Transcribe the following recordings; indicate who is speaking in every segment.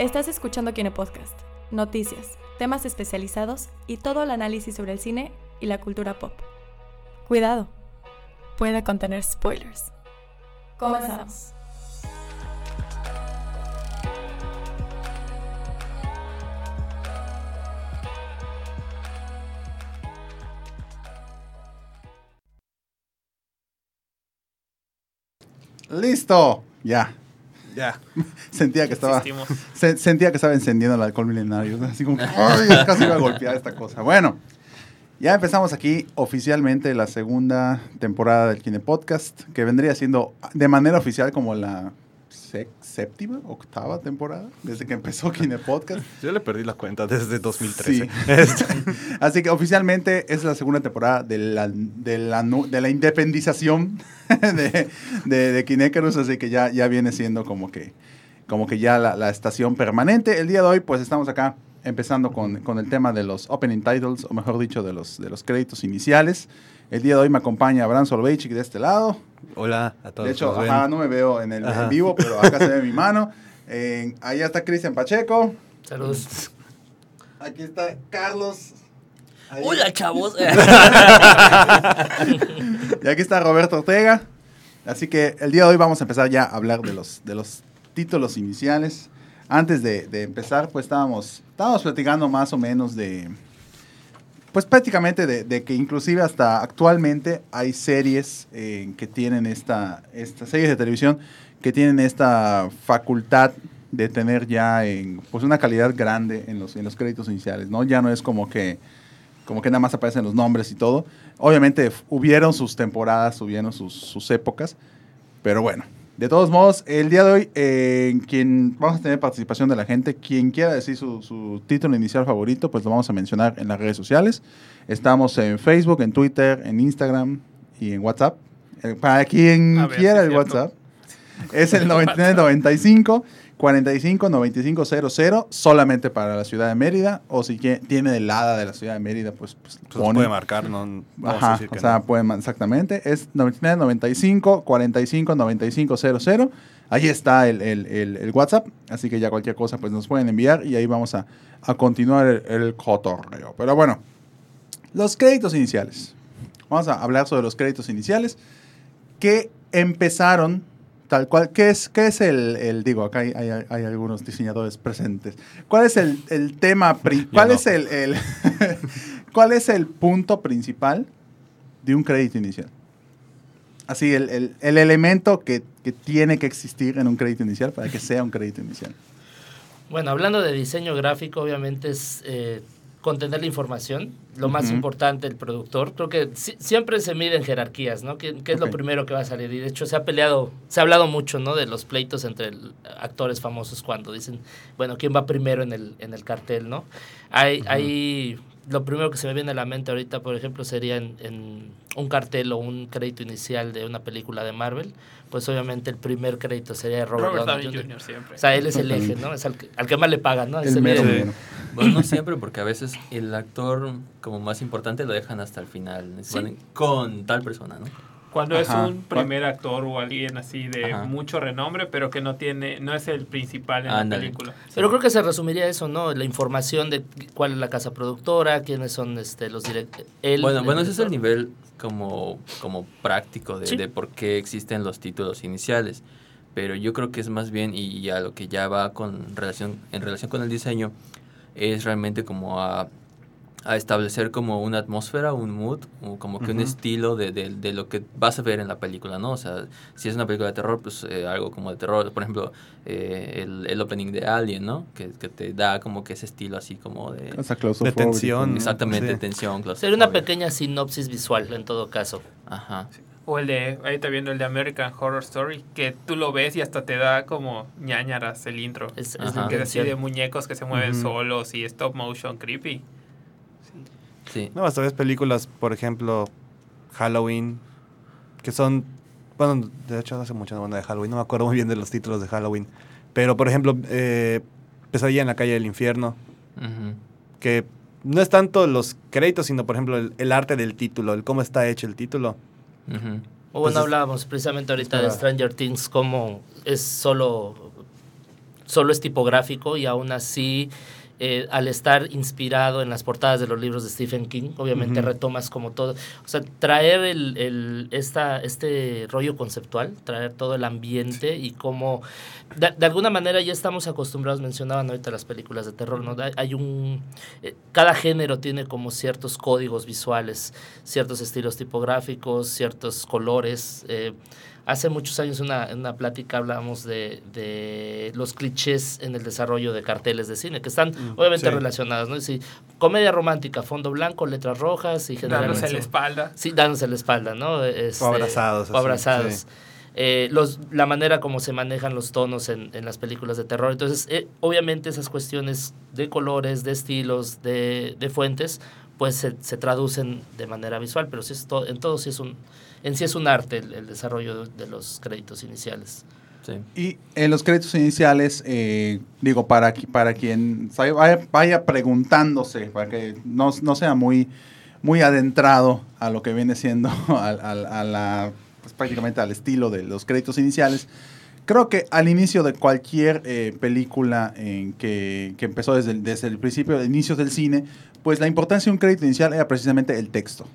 Speaker 1: Estás escuchando Kine Podcast, noticias, temas especializados y todo el análisis sobre el cine y la cultura pop. Cuidado, puede contener spoilers. Comenzamos.
Speaker 2: Listo, ya.
Speaker 3: Ya.
Speaker 2: Sentía que estaba, se- sentía que estaba encendiendo el alcohol milenario. ¿no? Así como, que, ay, casi iba a golpear esta cosa. Bueno, ya empezamos aquí oficialmente la segunda temporada del Kine Podcast, que vendría siendo de manera oficial como la séptima, octava temporada, desde que empezó Kine Podcast.
Speaker 3: Yo le perdí la cuenta desde 2013.
Speaker 2: Sí.
Speaker 3: Este,
Speaker 2: Así que oficialmente es la segunda temporada de la, de la, de la independización de, de, de Kinecarus, así que ya, ya viene siendo como que, como que ya la, la estación permanente. El día de hoy, pues estamos acá empezando con, con el tema de los opening titles, o mejor dicho, de los, de los créditos iniciales. El día de hoy me acompaña Abraham Solveichik de este lado.
Speaker 3: Hola a todos.
Speaker 2: De hecho, ajá, no me veo en el en vivo, pero acá se ve mi mano. Eh, allá está Cristian Pacheco.
Speaker 4: Saludos.
Speaker 2: Aquí está Carlos. Ahí.
Speaker 4: Hola, chavos.
Speaker 2: Y aquí está Roberto Ortega. Así que el día de hoy vamos a empezar ya a hablar de los, de los títulos iniciales. Antes de, de empezar, pues estábamos, estábamos platicando más o menos de, pues prácticamente de, que inclusive hasta actualmente hay series eh, que tienen esta, esta, series de televisión que tienen esta facultad de tener ya en, pues una calidad grande en los, en los créditos iniciales, ¿no? Ya no es como que, como que nada más aparecen los nombres y todo. Obviamente hubieron sus temporadas, hubieron sus épocas, pero bueno, de todos modos, el día de hoy, eh, en quien vamos a tener participación de la gente, quien quiera decir su, su título inicial favorito, pues lo vamos a mencionar en las redes sociales. Estamos en Facebook, en Twitter, en Instagram y en WhatsApp. Eh, para quien
Speaker 3: ver,
Speaker 2: quiera el
Speaker 3: cierto.
Speaker 2: WhatsApp, es el 9995 45 95 00 solamente para la ciudad de Mérida o si tiene el ADA de la ciudad de Mérida pues, pues
Speaker 3: Pues
Speaker 2: pone.
Speaker 3: puede marcar, no,
Speaker 2: Ajá, o sea,
Speaker 3: no.
Speaker 2: pueden, man- exactamente. Es 99 95 45 95 00. Ahí está el, el- el- el WhatsApp, así que ya cualquier cosa pues nos pueden enviar y ahí vamos a, a continuar el cotorreo. Pero bueno, los créditos iniciales. Vamos a hablar sobre los créditos iniciales que empezaron tal cual. ¿Qué es, qué es el, el- digo, acá hay, hay- hay algunos diseñadores presentes. ¿Cuál es el, el tema, cuál
Speaker 3: no.
Speaker 2: es el, el- cuál es el punto principal de un crédito inicial? Así, el, el- el elemento que, que tiene que existir en un crédito inicial para que sea un crédito inicial.
Speaker 4: Bueno, hablando de diseño gráfico, obviamente es eh, contener la información. Lo más importante, el productor. Creo que si- siempre se mide en jerarquías, ¿no? ¿Qué, qué es lo primero que va a salir? Y de hecho se ha peleado, se ha hablado mucho, ¿no? De los pleitos entre el- actores famosos cuando dicen, bueno, ¿quién va primero en el, en el cartel, ¿no? Hay, hay, lo primero que se me viene a la mente ahorita, por ejemplo, sería en, en un cartel o un crédito inicial de una película de Marvel. Pues obviamente el primer crédito sería Robert,
Speaker 5: Robert
Speaker 4: Downey Jr.
Speaker 5: Jr. siempre.
Speaker 4: O sea, él es el eje, ¿no? Es al que, al que más le pagan, ¿no?
Speaker 2: El
Speaker 4: Ese
Speaker 2: mero.
Speaker 6: Bueno, no siempre, porque a veces el actor como más importante lo dejan hasta el final.
Speaker 4: Sí.
Speaker 6: Con tal persona, ¿no?
Speaker 5: Cuando es un primer actor o alguien así de
Speaker 6: Ajá.
Speaker 5: mucho renombre, pero que no tiene, no es el principal en
Speaker 6: Ándale.
Speaker 5: la película.
Speaker 4: Pero creo que se resumiría eso, ¿no? La información de cuál es la casa productora, quiénes son este, los directores.
Speaker 6: Bueno, bueno, ese es el nivel como, como práctico de,
Speaker 4: Sí.
Speaker 6: de por qué existen los títulos iniciales. Pero yo creo que es más bien, y a lo que ya va con relación, en relación con el diseño, es realmente como a, a establecer como una atmósfera, un mood, o como que un estilo de, de, de lo que vas a ver en la película, ¿no? O sea, si es una película de terror, pues eh, algo como de terror. Por ejemplo, eh, el, el opening de Alien, ¿no? Que, que te da como que ese estilo así como de...
Speaker 2: Hasta
Speaker 3: De tensión.
Speaker 6: Exactamente,
Speaker 3: Sí.
Speaker 6: tensión,
Speaker 4: Sería una pequeña sinopsis visual en todo caso.
Speaker 6: Ajá.
Speaker 5: O el de, ahí está viendo el de American Horror Story, que tú lo ves y hasta te da como ñañaras el intro.
Speaker 4: Es, es
Speaker 5: Que es así de muñecos que se mueven solos y stop motion creepy.
Speaker 6: Sí.
Speaker 3: No, hasta ves películas, por ejemplo, Halloween, que son, bueno, de hecho hace mucho no de Halloween, no me acuerdo muy bien de los títulos de Halloween, pero por ejemplo, eh, Pesadilla en la calle del infierno, que no es tanto los créditos, sino por ejemplo el, el arte del título, el cómo está hecho el título.
Speaker 4: O bueno, hablábamos precisamente ahorita de. Stranger Things, como es solo solo es tipográfico y aún así eh, al estar inspirado en las portadas de los libros de Stephen King, obviamente retomas como todo, o sea, traer el, el- esta, este rollo conceptual, traer todo el ambiente y cómo, de, de alguna manera ya estamos acostumbrados, mencionaban ahorita las películas de terror, ¿no? Hay, hay un, eh, cada género tiene como ciertos códigos visuales, ciertos estilos tipográficos, ciertos colores, eh, Hace muchos años una, en una plática hablábamos de, de los clichés en el desarrollo de carteles de cine, que están obviamente
Speaker 3: sí.
Speaker 4: relacionados, ¿no? Sí, comedia romántica, fondo blanco, letras rojas y generalmente...
Speaker 5: Dándose la espalda.
Speaker 4: Sí, dándose la espalda, ¿no? Este,
Speaker 3: O abrazados,
Speaker 4: O abrazados.
Speaker 3: sí.
Speaker 4: Eh, los, la manera como se manejan los tonos en, en las películas de terror. Entonces, eh, obviamente esas cuestiones de colores, de estilos, de, de fuentes, pues se, se traducen de manera visual, pero sí es to- en todo sí es un, en sí es un arte el, el desarrollo de, de los créditos iniciales.
Speaker 6: Sí.
Speaker 2: Y en los créditos iniciales, eh, digo, para, para quien vaya, vaya preguntándose, para que no, no sea muy, muy adentrado a lo que viene siendo al- al- a, la, pues, prácticamente al estilo de los créditos iniciales, creo que al inicio de cualquier eh, película en que, que empezó desde el, desde el principio, de inicios del cine, pues la importancia de un crédito inicial era precisamente el texto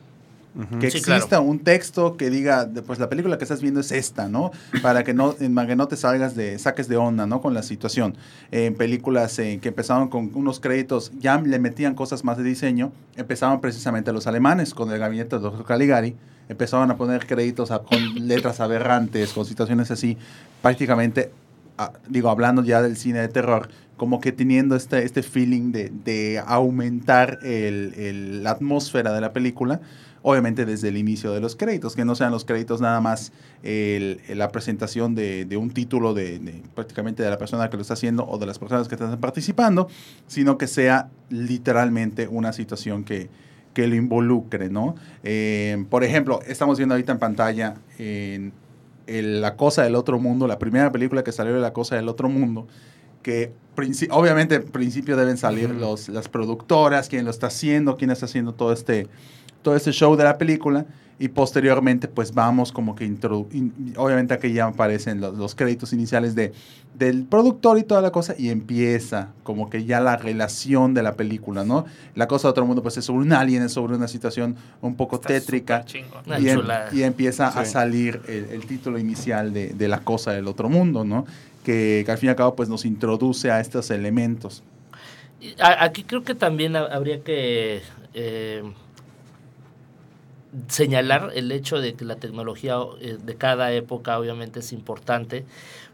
Speaker 2: Que
Speaker 4: Sí,
Speaker 2: exista
Speaker 4: claro.
Speaker 2: un texto que diga, pues la película que estás viendo es esta, ¿no? Para que no, que no te salgas de, saques de onda, ¿no? Con la situación. en películas eh, que empezaron con unos créditos, ya le metían cosas más de diseño, empezaban precisamente los alemanes con el gabinete del Dr. Caligari, empezaban a poner créditos a- con letras aberrantes, con situaciones así, prácticamente, digo, hablando ya del cine de terror, como que teniendo este, este feeling de, de aumentar el- el- la atmósfera de la película, obviamente desde el inicio de los créditos, que no sean los créditos nada más la presentación de, un título de, prácticamente de la persona que lo está haciendo o de las personas que están participando, sino que sea literalmente una situación que, que lo involucre, ¿no? Eh, por ejemplo, estamos viendo ahorita en pantalla en La Cosa del Otro Mundo, la primera película que salió de La Cosa del Otro Mundo, que princi- obviamente en principio deben salir los, las productoras, quién lo está haciendo, quién está haciendo todo este, todo este show de la película y posteriormente pues vamos como que introdu in- obviamente aquí ya aparecen los, los créditos iniciales de, del productor y toda la cosa y empieza como que ya la relación de la película, ¿no? La cosa de otro mundo pues es sobre un alien, es sobre una situación un poco
Speaker 5: Está
Speaker 2: tétrica y, em- y empieza a salir el, el título inicial de, de la cosa del otro mundo, ¿no? Que, al fin y al cabo pues nos introduce a estos elementos.
Speaker 4: Aquí creo que también ha- habría que eh, señalar el hecho de que la tecnología eh, de cada época obviamente es importante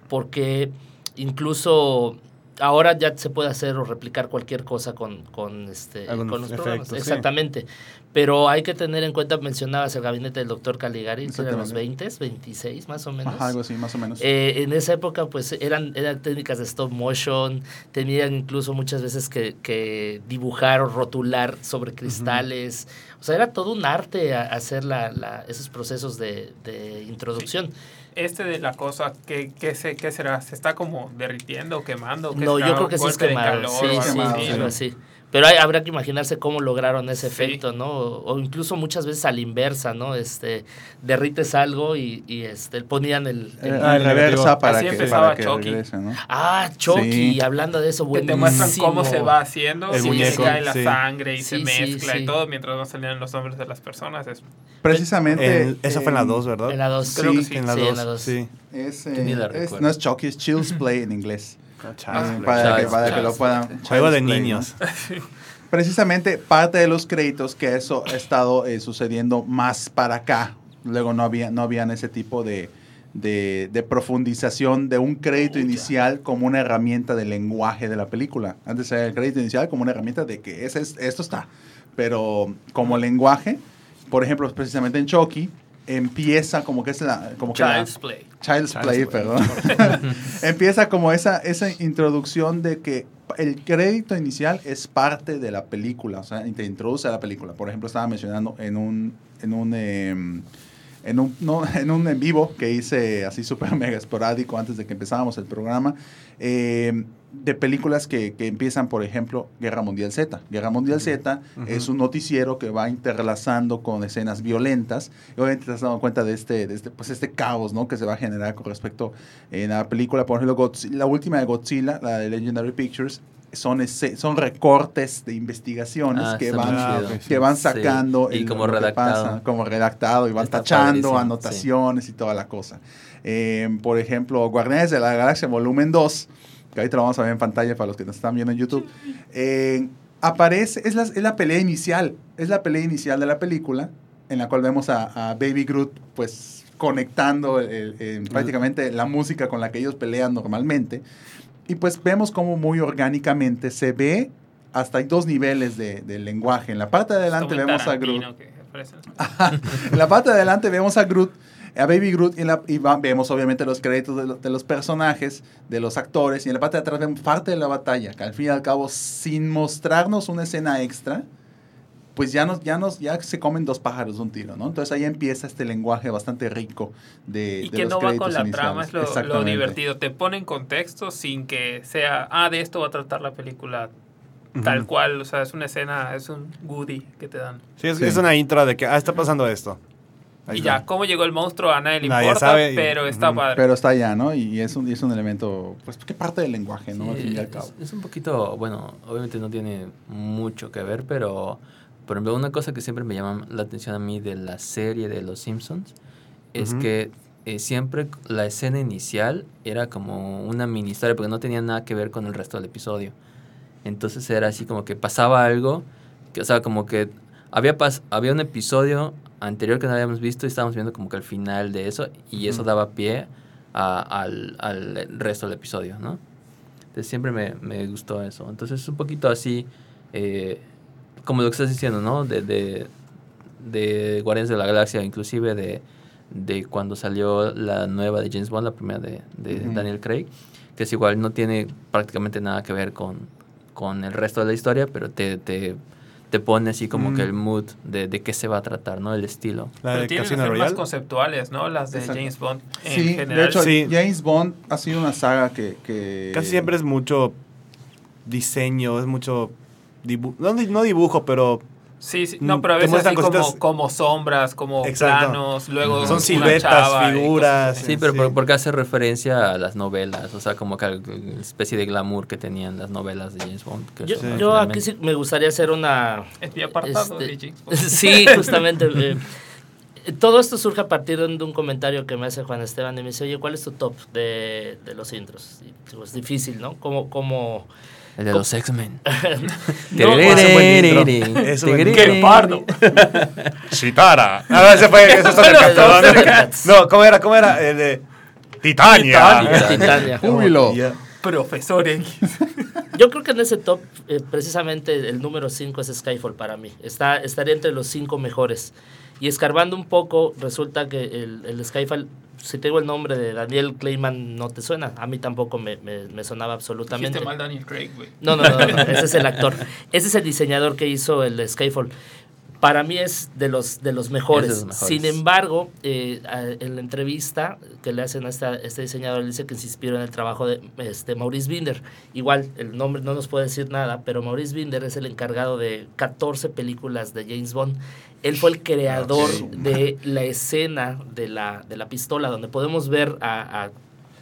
Speaker 4: porque incluso ahora ya se puede hacer o replicar cualquier cosa con, con, este, con los programas.
Speaker 3: sí.
Speaker 4: Exactamente. Pero hay que tener en cuenta, mencionabas el gabinete del doctor Caligari, que eran los
Speaker 2: Exactamente.
Speaker 4: 20, 26 más o menos.
Speaker 2: Ajá, algo así, más o menos.
Speaker 4: Eh, en esa época, pues eran, eran técnicas de stop motion, tenían incluso muchas veces que, que dibujar o rotular sobre cristales. O sea, era todo un arte a- hacer la, la- esos procesos de, de introducción.
Speaker 5: Este de la cosa, ¿qué, qué, se, ¿qué será? ¿Se está como derritiendo quemando? ¿Qué
Speaker 4: No,
Speaker 5: será?
Speaker 4: yo creo
Speaker 5: ¿Un
Speaker 4: que sí es quemado.
Speaker 5: calor
Speaker 4: Sí, sí,
Speaker 5: así,
Speaker 2: sí.
Speaker 4: Pero hay- habrá que imaginarse cómo lograron ese
Speaker 5: Sí.
Speaker 4: efecto, ¿no? O, o incluso muchas veces a la inversa, ¿no? Este, derrites algo y, y este, ponían el... el-
Speaker 2: Eh,
Speaker 3: Ah, el
Speaker 2: reversa
Speaker 3: negativo.
Speaker 2: para
Speaker 5: Así
Speaker 2: que,
Speaker 5: empezaba
Speaker 2: para que
Speaker 5: Chucky.
Speaker 2: regrese, ¿no?
Speaker 4: Ah, Chucky,
Speaker 2: Sí.
Speaker 4: hablando de eso,
Speaker 5: Que te muestran cómo
Speaker 4: buenísimo.
Speaker 5: se va haciendo,
Speaker 3: El
Speaker 5: y se cae la
Speaker 3: sí.
Speaker 5: sangre y
Speaker 4: Sí,
Speaker 5: se mezcla
Speaker 4: sí.
Speaker 5: y todo mientras van saliendo los nombres de las personas. Es,
Speaker 2: Precisamente.
Speaker 3: En- esa fue en la
Speaker 2: eh,
Speaker 3: 2, ¿verdad?
Speaker 4: En la 2.
Speaker 5: Creo que sí.
Speaker 3: En la
Speaker 4: Sí,
Speaker 3: 2,
Speaker 4: en la dos.
Speaker 3: sí.
Speaker 2: Es, eh, no es Chucky, es Child's Play en inglés.
Speaker 3: Ah,
Speaker 2: Eh, para, que, para lo puedan.
Speaker 3: Juego de niños.
Speaker 2: Precisamente parte de los créditos que eso ha estado eh, sucediendo más para acá. Luego no había no habían ese tipo de, de, de profundización de un crédito inicial como una herramienta de lenguaje de la película. Antes era el crédito inicial como una herramienta de que ese es, esto está. Pero como lenguaje, por ejemplo, precisamente en Chucky, empieza como que es la... Como que la-
Speaker 5: Child's Play.
Speaker 2: Child's,
Speaker 3: Child's
Speaker 2: Play,
Speaker 3: Play.
Speaker 2: perdón. Empieza como esa, esa introducción de que el crédito inicial es parte de la película, o sea, te introduce a la película. Por ejemplo, estaba mencionando en un, en un, em, en un, no, en un en vivo que hice así súper mega esporádico antes de que empezábamos el programa, eh, de películas que, que empiezan, por ejemplo, Guerra Mundial Z. Guerra Mundial Z es un noticiero que va interlazando con escenas violentas. Y obviamente te has dado cuenta de este, de este, pues este caos ¿no? que se va a generar con respecto en la película, por ejemplo, Godzilla- la última de Godzilla, la de Legendary Pictures, son, ese- son recortes de investigaciones
Speaker 6: Ah,
Speaker 2: que, van,
Speaker 3: Ah, ok, sí.
Speaker 2: que van
Speaker 6: Sí,
Speaker 2: sacando
Speaker 6: y
Speaker 2: el-
Speaker 6: como
Speaker 2: lo que
Speaker 6: redactado.
Speaker 2: pasa, como redactado y van
Speaker 6: Está
Speaker 2: tachando
Speaker 6: padrísimo,
Speaker 2: anotaciones y toda la cosa. Eh, por ejemplo, Guardianes de la Galaxia Volumen 2, que ahorita lo vamos a ver en pantalla para los que nos están viendo en YouTube, eh, aparece, es la, es la pelea inicial, es la pelea inicial de la película, en la cual vemos a, a Baby Groot, pues conectando el- el- prácticamente la música con la que ellos pelean normalmente. Y pues vemos como muy orgánicamente se ve, hasta hay dos niveles de, de lenguaje. En la parte de adelante vemos a Groot.
Speaker 5: Que.
Speaker 2: En la parte de adelante vemos a Groot, a Baby Groot, y, en la- y va- vemos obviamente los créditos de, lo- de los personajes, de los actores, y en la parte de atrás vemos parte de la batalla, que al fin y al cabo, sin mostrarnos una escena extra, pues ya, nos, ya, nos, ya se comen dos pájaros de un tiro, ¿no? Entonces ahí empieza este lenguaje bastante rico de,
Speaker 5: Y
Speaker 2: de
Speaker 5: que
Speaker 2: los
Speaker 5: no va con la
Speaker 2: iniciales.
Speaker 5: trama, es lo, divertido. Te pone en contexto sin que sea, ah, de esto va a tratar la película tal cual. O sea, es una escena, es un goodie que te dan.
Speaker 3: Sí, es,
Speaker 2: Sí.
Speaker 3: es una intro de que, ah, está pasando esto. Ahí
Speaker 5: y
Speaker 3: está.
Speaker 5: ya, cómo llegó el monstruo a nadie le
Speaker 3: Nadie
Speaker 5: importa,
Speaker 3: sabe y-
Speaker 5: pero está
Speaker 3: Ujú.
Speaker 5: padre.
Speaker 2: Pero está allá, ¿no? Y es un, y es un elemento, pues, que parte del lenguaje, ¿no? al fin y al
Speaker 6: es,
Speaker 2: cabo.
Speaker 6: es un poquito, bueno, obviamente no tiene mucho que ver, pero por ejemplo, una cosa que siempre me llama la atención a mí de la serie de Los Simpsons es
Speaker 3: Ujú.
Speaker 6: que eh, siempre la escena inicial era como una mini historia porque no tenía nada que ver con el resto del episodio. Entonces era así como que pasaba algo, que, o sea, como que había, pas había un episodio anterior que no habíamos visto y estábamos viendo como que el final de eso y eso daba pie a- al, al resto del episodio, ¿no? Entonces siempre me, me gustó eso. Entonces es un poquito así, eh, como lo que estás diciendo, ¿no? De, de, de Guardianes de la Galaxia, inclusive de, de cuando salió la nueva de James Bond, la primera de, de
Speaker 2: Ujú.
Speaker 6: Daniel Craig, que es igual, no tiene prácticamente nada que ver con, con el resto de la historia, pero te, te, te pone así como
Speaker 3: Mm.
Speaker 6: que el mood de, de qué se va a tratar, ¿no? El estilo.
Speaker 3: La
Speaker 5: pero
Speaker 3: de
Speaker 5: que
Speaker 3: Casino Royale.
Speaker 5: conceptuales, ¿no? Las de
Speaker 2: Exacto.
Speaker 5: James Bond en
Speaker 2: Sí,
Speaker 5: general.
Speaker 2: de hecho,
Speaker 3: Sí.
Speaker 2: James Bond ha sido una saga que... que
Speaker 3: Casi siempre es mucho diseño, es mucho dibujo. No, no dibujo, pero
Speaker 5: Sí, sí.
Speaker 3: Mm,
Speaker 5: No, pero a veces así como, sombras, como
Speaker 3: Exacto.
Speaker 5: planos, luego
Speaker 3: son siluetas, figuras.
Speaker 6: Sí, pero
Speaker 3: sí.
Speaker 6: por- porque hace referencia a las novelas, o sea, como que la especie de glamour que tenían las novelas de James Bond. que
Speaker 4: Yo, aquí sí me gustaría hacer una...
Speaker 5: Es mi apartado
Speaker 4: Este,
Speaker 5: de James Bond.
Speaker 4: Sí, justamente. eh, todo esto surge a partir de un, comentario que me hace Juan Esteban y me dice, oye, ¿cuál es tu top de, de los intros? Y digo, es difícil, ¿no? Como, como...
Speaker 6: El de los X-Men.
Speaker 4: No.
Speaker 5: ¡Qué pardo!
Speaker 3: Chitara. Ah, ese fue, eso está
Speaker 4: Thundercats.
Speaker 3: No, ¿cómo era? ¿Cómo era? El de Titania.
Speaker 5: Titania.
Speaker 2: Júbilo.
Speaker 5: Profesor X.
Speaker 4: Yo creo que en ese top, eh, precisamente el número 5 es Skyfall para mí. Está, estaría entre los 5 mejores. Y escarbando un poco, resulta que el, el Skyfall, si tengo el nombre de Daniel Clayman, no te suena. A mí tampoco me, me- me sonaba absolutamente.
Speaker 5: Mal Daniel Craig, güey.
Speaker 4: No, no, no, no, no, ese es el actor. Ese es el diseñador que hizo el Skyfall. Para mí es de los, de los mejores.
Speaker 6: Es de los mejores.
Speaker 4: Sin embargo, eh, en la entrevista que le hacen a esta- este diseñador, dice que se inspiró en el trabajo de este, Maurice Binder. Igual, el nombre no nos puede decir nada, pero Maurice Binder es el encargado de 14 películas de James Bond. Él fue el creador de la escena de la, de la pistola, donde podemos ver a, a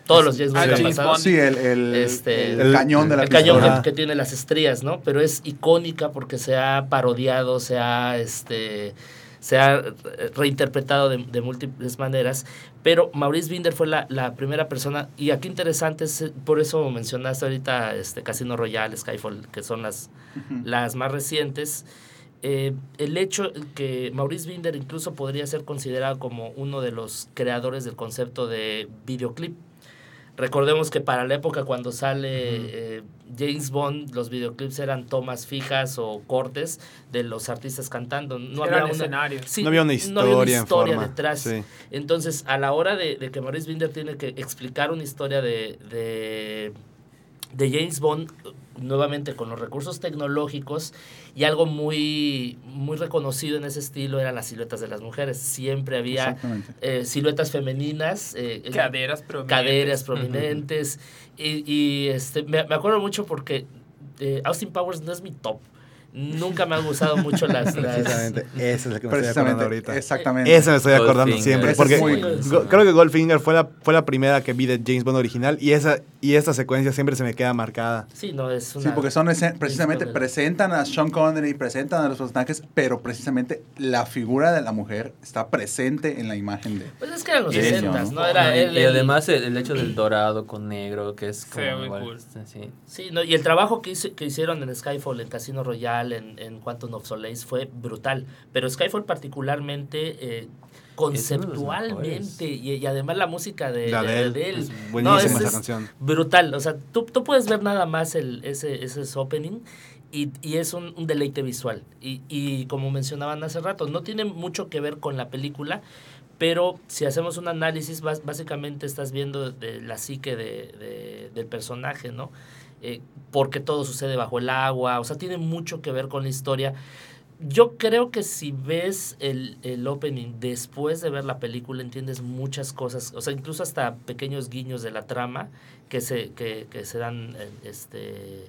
Speaker 4: todos los James
Speaker 5: Ah,
Speaker 4: Bond que han
Speaker 5: James
Speaker 4: pasado.
Speaker 5: Bond.
Speaker 2: Sí, el, el,
Speaker 4: Este,
Speaker 2: el
Speaker 3: el-
Speaker 2: cañón de la
Speaker 4: El cañón que, que tiene las estrías, ¿no? Pero es icónica porque se ha parodiado, se ha, este, se ha eh, reinterpretado de, de múltiples maneras. Pero Maurice Binder fue la, la primera persona, y aquí interesante, es, eh, por eso mencionaste ahorita este, Casino Royale, Skyfall, que son las, las más recientes. Eh, el hecho que Maurice Binder incluso podría ser considerado como uno de los creadores del concepto de videoclip. Recordemos que para la época cuando sale eh, James Bond, los videoclips eran tomas fijas o cortes de los artistas cantando. No había una,
Speaker 5: escenarios.
Speaker 4: Sí,
Speaker 3: no había una historia, en
Speaker 4: historia
Speaker 3: forma.
Speaker 4: detrás.
Speaker 3: Sí.
Speaker 4: Entonces, a la hora de, de que Maurice Binder tiene que explicar una historia de, de, de James Bond nuevamente con los recursos tecnológicos y algo muy muy reconocido en ese estilo eran las siluetas de las mujeres siempre había eh, siluetas femeninas eh,
Speaker 5: Caderas prominentes.
Speaker 4: caderas prominentes y, y, este me, me acuerdo mucho porque eh, Austin Powers no es mi top nunca me han gustado mucho las, las-
Speaker 3: Precisamente, esa es la que me estoy acordando ahorita.
Speaker 2: exactamente.
Speaker 3: Esa me estoy acordando
Speaker 6: Goldfinger.
Speaker 3: siempre. Porque
Speaker 2: es
Speaker 3: creo que Goldfinger fue la, fue la primera que vi de James Bond original y esa y esta secuencia siempre se me queda marcada.
Speaker 4: sí no es una
Speaker 2: Sí, porque son precisamente presentan a Sean Connery, presentan a los personajes, pero precisamente la figura de la mujer está presente en la imagen de.
Speaker 4: pues es que eran los
Speaker 2: Y eso,
Speaker 4: 60
Speaker 2: ¿no?
Speaker 4: no era
Speaker 6: y,
Speaker 4: él
Speaker 6: y además el, el hecho del dorado con negro, que es como
Speaker 5: ve muy
Speaker 6: igual,
Speaker 5: cool.
Speaker 6: este, sí.
Speaker 4: Sí, no, y el trabajo que, hice- que hicieron en Skyfall, en Casino Royale, en, en Quantum of Solace fue brutal. Pero Skyfall particularmente, eh, conceptualmente, y, y además la música de,
Speaker 3: La de
Speaker 4: de-
Speaker 3: él,
Speaker 4: de él.
Speaker 3: es buenísima esa canción.
Speaker 4: Brutal, o sea, tú, tú puedes ver nada más el, ese, ese es opening y, y es un, un deleite visual. Y, y como mencionaban hace rato, no tiene mucho que ver con la película, pero si hacemos un análisis, bas- básicamente estás viendo de la psique de, de- del personaje, ¿no? Eh, porque todo sucede bajo el agua, o sea, tiene mucho que ver con la historia. Yo creo que si ves el, el opening después de ver la película entiendes muchas cosas, o sea, incluso hasta pequeños guiños de la trama que se, que, que se dan, este...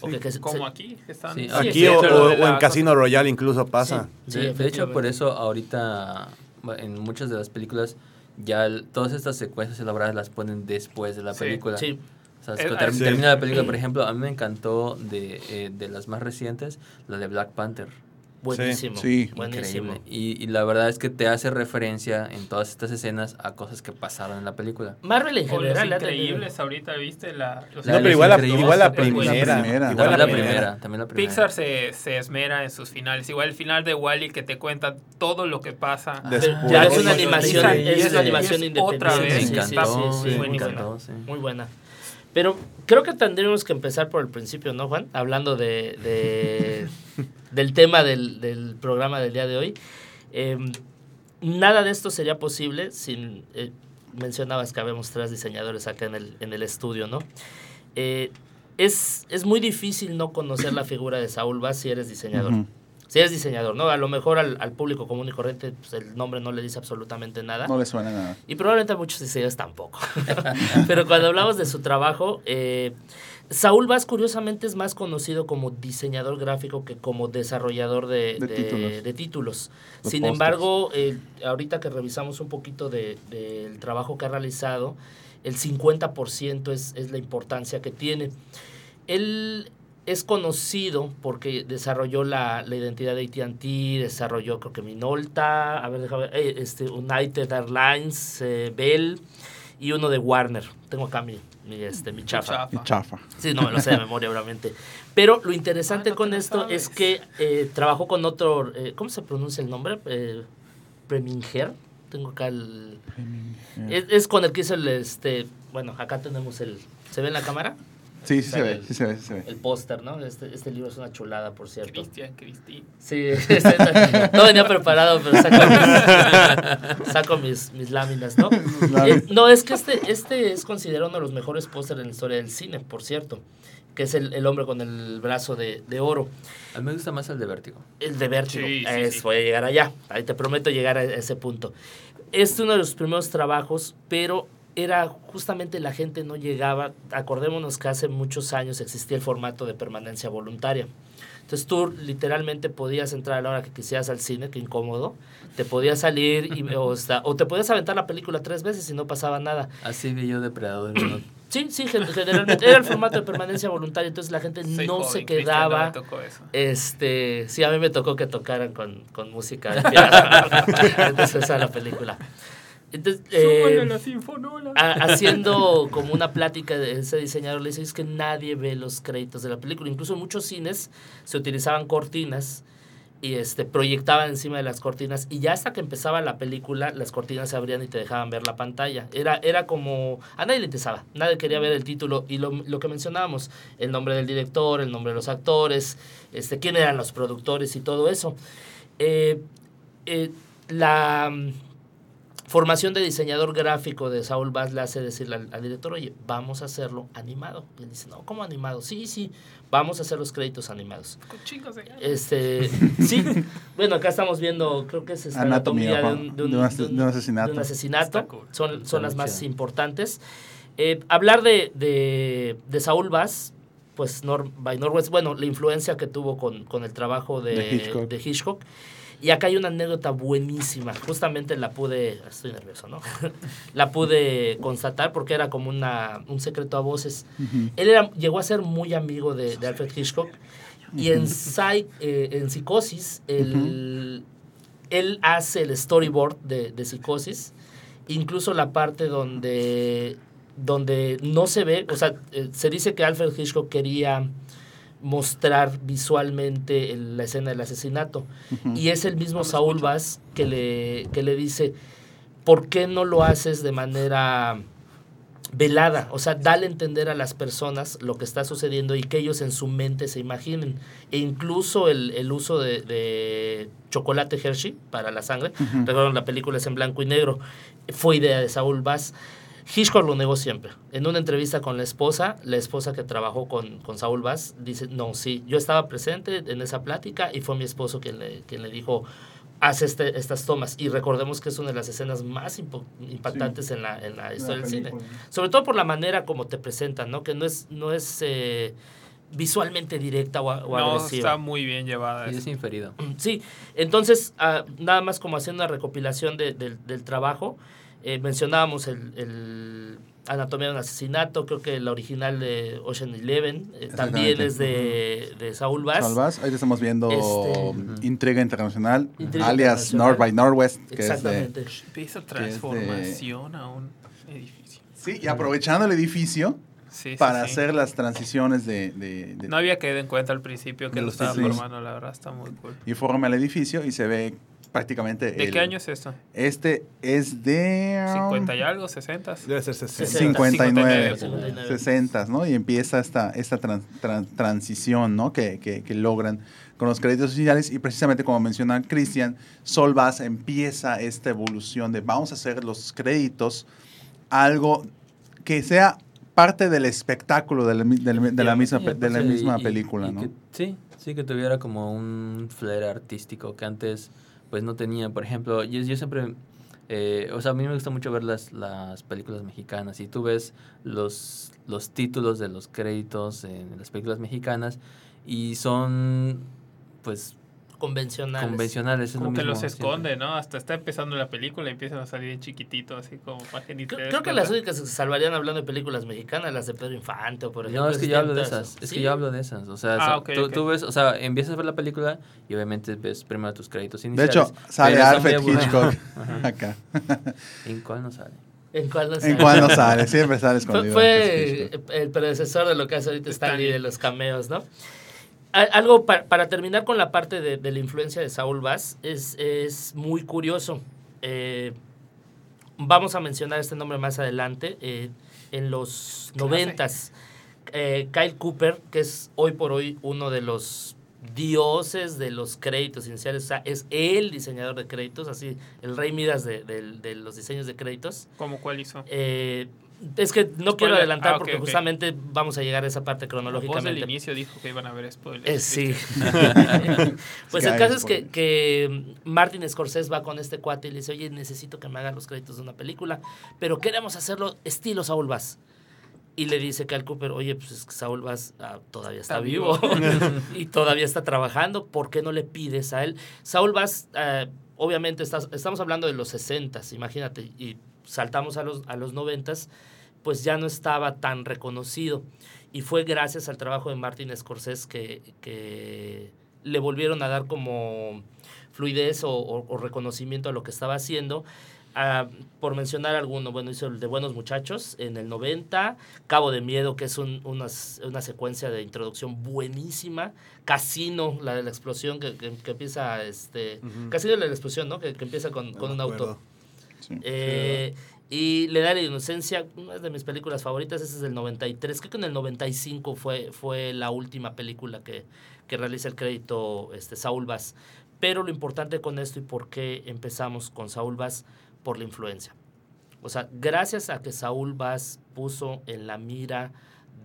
Speaker 4: o que- que se-
Speaker 5: Como
Speaker 4: se-
Speaker 5: aquí. que están-
Speaker 6: Sí,
Speaker 4: Sí,
Speaker 3: Aquí
Speaker 4: sí,
Speaker 3: o, en Casino Royale incluso pasa.
Speaker 4: Sí,
Speaker 6: de, de hecho, por eso ahorita en muchas de las películas ya el- todas estas secuencias elaboradas las ponen después de la
Speaker 5: Sí.
Speaker 6: película.
Speaker 4: Sí,
Speaker 6: O sea,
Speaker 5: sí.
Speaker 6: termina la película, por ejemplo, a mí me encantó de, eh, de las más recientes, la de Black Panther.
Speaker 4: Buenísimo.
Speaker 2: Sí.
Speaker 4: buenísimo.
Speaker 6: Increíble. Y, y la verdad es que te hace referencia en todas estas escenas a cosas que pasaron en la película.
Speaker 4: Marvel en
Speaker 5: los
Speaker 4: general tenido-
Speaker 5: increíbles, ahorita viste la... los
Speaker 6: La
Speaker 3: No, pero
Speaker 6: los
Speaker 3: igual la, igual primera.
Speaker 2: La primera.
Speaker 3: Igual
Speaker 6: También
Speaker 3: la primera.
Speaker 6: primera, también la primera.
Speaker 5: Pixar se, se esmera en sus finales. Igual el final de Wally que te cuenta todo lo que pasa.
Speaker 3: Después.
Speaker 4: Pero ya es una animación, es una animación independiente.
Speaker 5: Otra
Speaker 6: me
Speaker 5: vez.
Speaker 4: Sí, sí,
Speaker 6: encantó, me
Speaker 4: muy buena.
Speaker 6: encantó, sí.
Speaker 4: Muy buena. Pero creo que tendríamos que empezar por el principio, ¿no, Juan? Hablando de, de- del tema del, del programa del día de hoy. Eh, nada de esto sería posible sin... eh, mencionabas que habemos tres diseñadores acá en el, en el estudio, ¿no? Eh, es, es muy difícil no conocer la figura de Saúl Vaz si eres diseñador. Si eres diseñador, ¿no? A lo mejor al, al público común y corriente pues, el nombre no le dice absolutamente nada.
Speaker 2: No le suena nada.
Speaker 4: Y probablemente a muchos diseñadores tampoco. Pero cuando hablamos de su trabajo, eh, Saúl Vaz curiosamente es más conocido como diseñador gráfico que como desarrollador de,
Speaker 2: De
Speaker 4: de-
Speaker 2: títulos.
Speaker 4: de títulos.
Speaker 2: Los
Speaker 4: Sin embargo, eh, ahorita que revisamos un poquito de- del trabajo que ha realizado, el 50% es, es la importancia que tiene. Él es conocido porque desarrolló la, la identidad de AT&T, desarrolló creo que Minolta, a ver, déjame eh, este, United Airlines, eh, Bell y uno de Warner. Tengo acá mi, mi, este, mi chafa.
Speaker 2: Y chafa.
Speaker 4: Sí, no me lo sé de memoria, obviamente. Pero lo interesante
Speaker 5: Ah, no
Speaker 4: con esto
Speaker 5: sabes.
Speaker 4: es que eh, trabajó con otro, eh, ¿cómo se pronuncia el nombre? Eh, Preminger. Tengo acá el... Es, es con el que hizo el, este, bueno, acá tenemos el, ¿se ve en la cámara?
Speaker 2: Sí, sí se ve,
Speaker 4: el-
Speaker 2: sí se ve, sí se ve.
Speaker 4: El póster, ¿no? Este, este libro es una chulada, por cierto.
Speaker 5: Cristian, Cristín.
Speaker 4: Sí, este, no venía preparado, pero saco mis, saco mis, mis láminas, ¿no? Eh, no, es que este, este es considerado uno de los mejores pósters en la historia del cine, por cierto, que es el, el hombre con el brazo de, de oro.
Speaker 6: A mí me gusta más el de Vértigo.
Speaker 4: El de vértigo.
Speaker 5: Sí, sí,
Speaker 4: Es-
Speaker 5: sí.
Speaker 4: Voy a llegar allá. Ahí te prometo llegar a ese punto. Este es uno de los primeros trabajos, pero era justamente la gente no llegaba. Acordémonos que hace muchos años existía el formato de permanencia voluntaria. Entonces tú literalmente podías entrar a la hora que quisieras al cine, que incómodo. Te podías salir y, o, o te podías aventar la película tres veces y no pasaba nada.
Speaker 6: Así vi yo Depredador. ¿no?
Speaker 4: Sí, sí, gen- generalmente era el formato de permanencia voluntaria. Entonces la gente
Speaker 5: Soy
Speaker 4: no
Speaker 5: joven,
Speaker 4: se quedaba.
Speaker 5: no me tocó eso.
Speaker 4: Este, sí, a mí me tocó que tocaran con, con música de piano. Entonces esa la película. Entonces, eh,
Speaker 5: la sinfonola.
Speaker 4: a- haciendo como una plática de ese diseñador, le dice, es que nadie ve los créditos de la película. Incluso en muchos cines se utilizaban cortinas y este, proyectaban encima de las cortinas y ya hasta que empezaba la película, las cortinas se abrían y te dejaban ver la pantalla. Era, era como... A nadie le interesaba, nadie quería ver el título y lo, lo que mencionábamos, el nombre del director, el nombre de los actores, este, quién eran los productores y todo eso. Eh, eh, la formación de diseñador gráfico de Saul Bass le hace decirle al, al director, oye, vamos a hacerlo animado. Y él dice, no, ¿cómo animado? Sí, sí, vamos a hacer los créditos animados.
Speaker 5: Con chingos de ganas.
Speaker 4: Este, sí, bueno, acá estamos viendo, creo que es esta
Speaker 2: Anatomía,
Speaker 4: anatomía de un, de un-
Speaker 2: de un
Speaker 4: de
Speaker 2: asesinato.
Speaker 4: de un asesinato.
Speaker 5: Está cool.
Speaker 4: Son, son las más
Speaker 6: chido.
Speaker 4: importantes. Eh, hablar de, de, de Saúl Bass, pues Nor, by Norwest, bueno, la influencia que tuvo con, con el trabajo de,
Speaker 2: De Hitchcock.
Speaker 4: de Hitchcock. Y acá hay una anécdota buenísima. Justamente la pude. Estoy nervioso, ¿no? la pude constatar porque era como una, un secreto a voces. Él era, llegó a ser muy amigo de, de Alfred Hitchcock. Y en, Psy- eh, en Psicosis, él, él hace el storyboard de, de Psicosis. Incluso la parte donde, donde no se ve. O sea, eh, se dice que Alfred Hitchcock quería mostrar visualmente el- la escena del asesinato. Y es el mismo Saúl. Bass que le, que le dice, ¿por qué no lo haces de manera velada? O sea, dale a entender a las personas lo que está sucediendo y que ellos en su mente se imaginen. E incluso el, el uso de, de chocolate Hershey para la sangre, recuerdo la película es en blanco y negro, fue idea de Saúl Bass. Hitchcock lo negó siempre. En una entrevista con la esposa, la esposa que trabajó con, con Saúl Bass dice, no, sí, yo estaba presente en esa plática y fue mi esposo quien le, quien le dijo, haz este, estas tomas. Y recordemos que es una de las escenas más impo- impactantes en, la, en la historia del cine. Sobre todo por la manera como te presentan, ¿no? Que no es, no es eh, visualmente directa o, o
Speaker 5: No,
Speaker 4: agresiva.
Speaker 5: está muy bien llevada.
Speaker 6: Y es inferido.
Speaker 4: Sí, entonces, ah, nada más como haciendo una recopilación de- del- del trabajo, eh, mencionábamos el, el Anatomía de un asesinato, creo que la original de Ocean Eleven eh, también
Speaker 2: Exactamente.
Speaker 4: es de, de Saúl Bass.
Speaker 2: Saul Bass, ahí estamos viendo
Speaker 4: Este-
Speaker 2: Intriga Internacional,
Speaker 4: Intriga
Speaker 2: alias
Speaker 4: Internacional.
Speaker 2: North by Northwest, que es de...
Speaker 4: Exactamente.
Speaker 5: Empieza
Speaker 2: de-
Speaker 5: transformación a un edificio.
Speaker 2: Sí, y aprovechando el edificio
Speaker 5: Sí, sí,
Speaker 2: para
Speaker 5: sí.
Speaker 2: hacer las transiciones de... de- de-
Speaker 5: No había caído en cuenta al principio que lo
Speaker 2: los
Speaker 5: estaba formando, la verdad, está muy cool.
Speaker 2: y forma el edificio y se ve prácticamente...
Speaker 5: ¿De
Speaker 2: el-
Speaker 5: qué año es esto?
Speaker 2: Este es de... um,
Speaker 5: ¿50 y algo? ¿60?
Speaker 3: Debe ser 60.
Speaker 2: 59,
Speaker 4: 59.
Speaker 2: 60, ¿no? Y empieza esta, esta tran- tran- transición, ¿no? Que, que- que logran con los créditos iniciales y precisamente como menciona Cristian, Sol Bass empieza esta evolución de vamos a hacer los créditos algo que sea parte del espectáculo de la, mi- de la- de la misma, de la misma película, ¿no?
Speaker 6: sí, sí, que tuviera como un flair artístico que antes pues no tenía. Por ejemplo, yo, yo siempre, eh, o sea, a mí me gusta mucho ver las, las películas mexicanas y tú ves los, los títulos de los créditos en las películas mexicanas y son pues
Speaker 4: Convencionales.
Speaker 6: convencionales. es lo
Speaker 5: Como que
Speaker 6: mismo
Speaker 5: los
Speaker 6: siempre.
Speaker 5: esconde, ¿no? Hasta está empezando la película y empiezan a salir en chiquitito, así como que te
Speaker 4: Creo, que las únicas que se salvarían hablando de películas mexicanas, las de Pedro Infante, o por ejemplo.
Speaker 6: No, es que yo hablo de esas. Es
Speaker 4: Sí.
Speaker 6: que yo hablo de esas. O sea,
Speaker 5: Ah,
Speaker 6: tú, ves, o sea, empiezas a ver la película y obviamente ves primero tus créditos
Speaker 2: De
Speaker 6: iniciales.
Speaker 2: hecho, sale Alfred. Hitchcock acá.
Speaker 6: ¿En cuál no sale?
Speaker 4: ¿En cuál no
Speaker 2: ¿En
Speaker 4: sé?
Speaker 2: cuál no sale? Siempre sale escondido.
Speaker 4: fue el predecesor de lo que hace ahorita Stanley. de los cameos, ¿no? Algo pa- para terminar con la parte de, de la influencia de Saúl Bass, es, es muy curioso. Eh, vamos a mencionar este nombre más adelante. eh, en los noventas, eh, Kyle Cooper, que es hoy por hoy uno de los dioses de los créditos iniciales, o sea, es el diseñador de créditos, así, el rey Midas de, de- de los diseños de créditos.
Speaker 5: ¿Cómo cuál hizo?
Speaker 4: Eh, es que no quiero adelantar
Speaker 5: Ah,
Speaker 4: porque justamente vamos a llegar a esa parte
Speaker 5: La voz del
Speaker 4: cronológicamente.
Speaker 5: inicio dijo que iban a haber spoilers.
Speaker 4: Eh, sí. pues el caso es que, que Martin Scorsese va con este cuate y le dice, oye, necesito que me hagan los créditos de una película, pero queremos hacerlo estilo Saul Bass. Y le dice Cal Cooper, oye, pues es que Saul Bass ah, todavía está,
Speaker 5: Está
Speaker 4: vivo, y todavía está trabajando, ¿por qué no le pides a él? Saul Bass, ah, obviamente estás- estamos hablando de los 60, imagínate, y saltamos a los, a los 90, pues ya no estaba tan reconocido. Y fue gracias al trabajo de Martin Scorsese que, que le volvieron a dar como fluidez o, o- o reconocimiento a lo que estaba haciendo. Ah, por mencionar alguno, bueno, hizo el de Buenos Muchachos en el 90, Cabo de Miedo, que es un- una, una secuencia de introducción buenísima, Casino, la de la explosión que, que- que empieza, este. Casino la de la explosión, ¿no? Que, que empieza con,
Speaker 3: No
Speaker 4: con un auto.
Speaker 2: Sí.
Speaker 4: Eh, y Le da la inocencia, una de mis películas favoritas, esa es del 93. Creo que en el 95 fue, fue la última película que, que realiza el crédito este, Saul Bass. Pero lo importante con esto y por qué empezamos con Saúl Vaz, por la influencia. O sea, gracias a que Saúl Vaz puso en la mira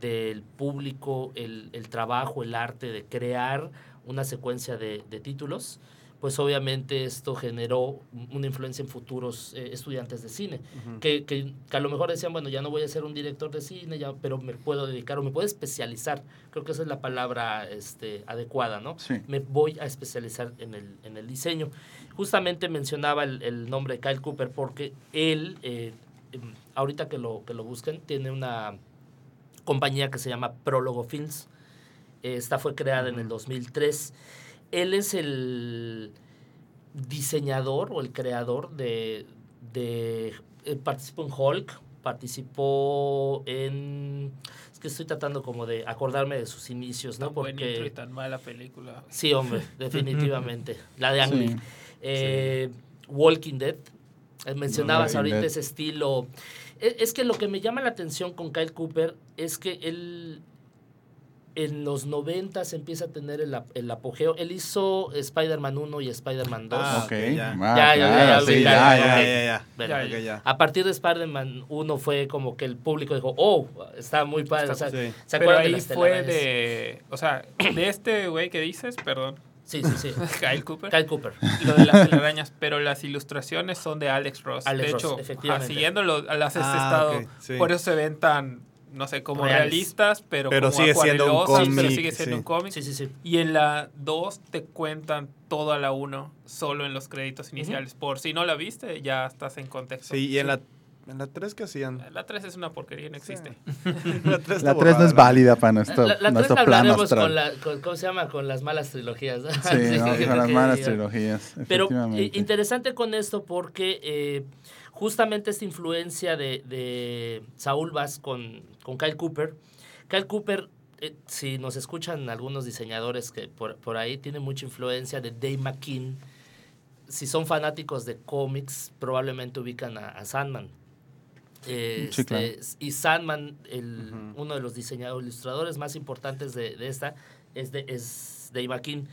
Speaker 4: del público el, el trabajo, el arte de crear una secuencia de, de títulos, pues obviamente esto generó una influencia en futuros eh, estudiantes de cine, que, que, que a lo mejor decían, bueno, ya no voy a ser un director de cine, ya, pero me puedo dedicar o me puedo especializar, creo que esa es la palabra este, adecuada, ¿no?
Speaker 2: Sí.
Speaker 4: Me voy a especializar en el, en el diseño. Justamente mencionaba el, el nombre de Kyle Cooper porque él, eh, em, ahorita que lo, que lo busquen, tiene una compañía que se llama Prólogo Films. Esta fue creada en el 2003. Él es el diseñador o el creador de... de eh, participó en Hulk, participó en... Es que estoy tratando como de acordarme de sus inicios, ¿no?
Speaker 5: Tan buen intro y
Speaker 4: Porque...
Speaker 5: tan mala película.
Speaker 4: Sí, hombre, definitivamente. La de Ang.
Speaker 2: Sí.
Speaker 4: Eh, Walking Dead. Eh, Mencionabas ahorita
Speaker 2: Dead.
Speaker 4: ese estilo. E- Es que lo que me llama la atención con Kyle Cooper es que él en los 90 empieza a tener el, el apogeo. Él hizo Spider-Man 1 y Spider-Man 2.
Speaker 3: Ah,
Speaker 2: ok.
Speaker 3: ok, ya.
Speaker 2: Ah,
Speaker 4: Ya, ya,
Speaker 2: claro,
Speaker 4: ya,
Speaker 2: ya,
Speaker 4: ya,
Speaker 2: ya.
Speaker 3: ya, ya, ya.
Speaker 4: Bueno,
Speaker 5: Ya,
Speaker 3: Ok, ya.
Speaker 4: A partir de Spider-Man 1 fue como que el público dijo, oh, está muy padre.
Speaker 5: Está-
Speaker 4: o sea,
Speaker 3: sí.
Speaker 4: ¿Se
Speaker 5: Pero
Speaker 4: acuerdan de
Speaker 5: ahí
Speaker 4: las
Speaker 5: fue de. O sea, de este güey que dices, perdón,
Speaker 4: Sí, sí, sí.
Speaker 5: Kyle Cooper.
Speaker 4: Kyle Cooper.
Speaker 5: Lo de las telarañas, pero las ilustraciones son de Alex Ross.
Speaker 4: Alex
Speaker 5: de
Speaker 4: Ross,
Speaker 5: hecho,
Speaker 4: efectivamente.
Speaker 5: ah, siguiéndolo, las has
Speaker 3: Ah,
Speaker 5: estado.
Speaker 3: ok, sí.
Speaker 5: Por eso se ven tan, no sé, como
Speaker 4: Reales.
Speaker 5: realistas, pero,
Speaker 3: Pero
Speaker 5: como
Speaker 3: sigue siendo un
Speaker 5: acuarelosas, pero
Speaker 3: cómic,
Speaker 5: sigue siendo
Speaker 3: sí.
Speaker 5: un cómic.
Speaker 4: Sí, sí, sí.
Speaker 5: Y en la 2 te cuentan todo a la 1, solo en los créditos iniciales. Por si no la viste, ya estás en contexto.
Speaker 3: Sí, y en la, en la 3 que hacían.
Speaker 5: La 3 es una porquería, no existe.
Speaker 3: la 3
Speaker 2: La 3 no es válida para nuestro,
Speaker 4: La, la tres
Speaker 2: nuestro
Speaker 4: la
Speaker 2: plan
Speaker 4: hablaremos
Speaker 2: astral.
Speaker 4: con la, con- ¿cómo se llama? Con las malas trilogías. ¿no?
Speaker 2: Sí,
Speaker 4: Así
Speaker 2: no, con las malas trilogías,
Speaker 4: Pero eh, interesante con esto porque eh, justamente esta influencia de, de Saúl Vaz con, con Kyle Cooper. Kyle Cooper, eh, si nos escuchan algunos diseñadores que por, por ahí tiene mucha influencia de Dave McKean. Si son fanáticos de cómics, probablemente ubican a, a Sandman. Eh,
Speaker 2: Sí, claro.
Speaker 4: este, Y Sandman, el, uno de los diseñadores, ilustradores más importantes de, de esta, es, de, es Dave McKean.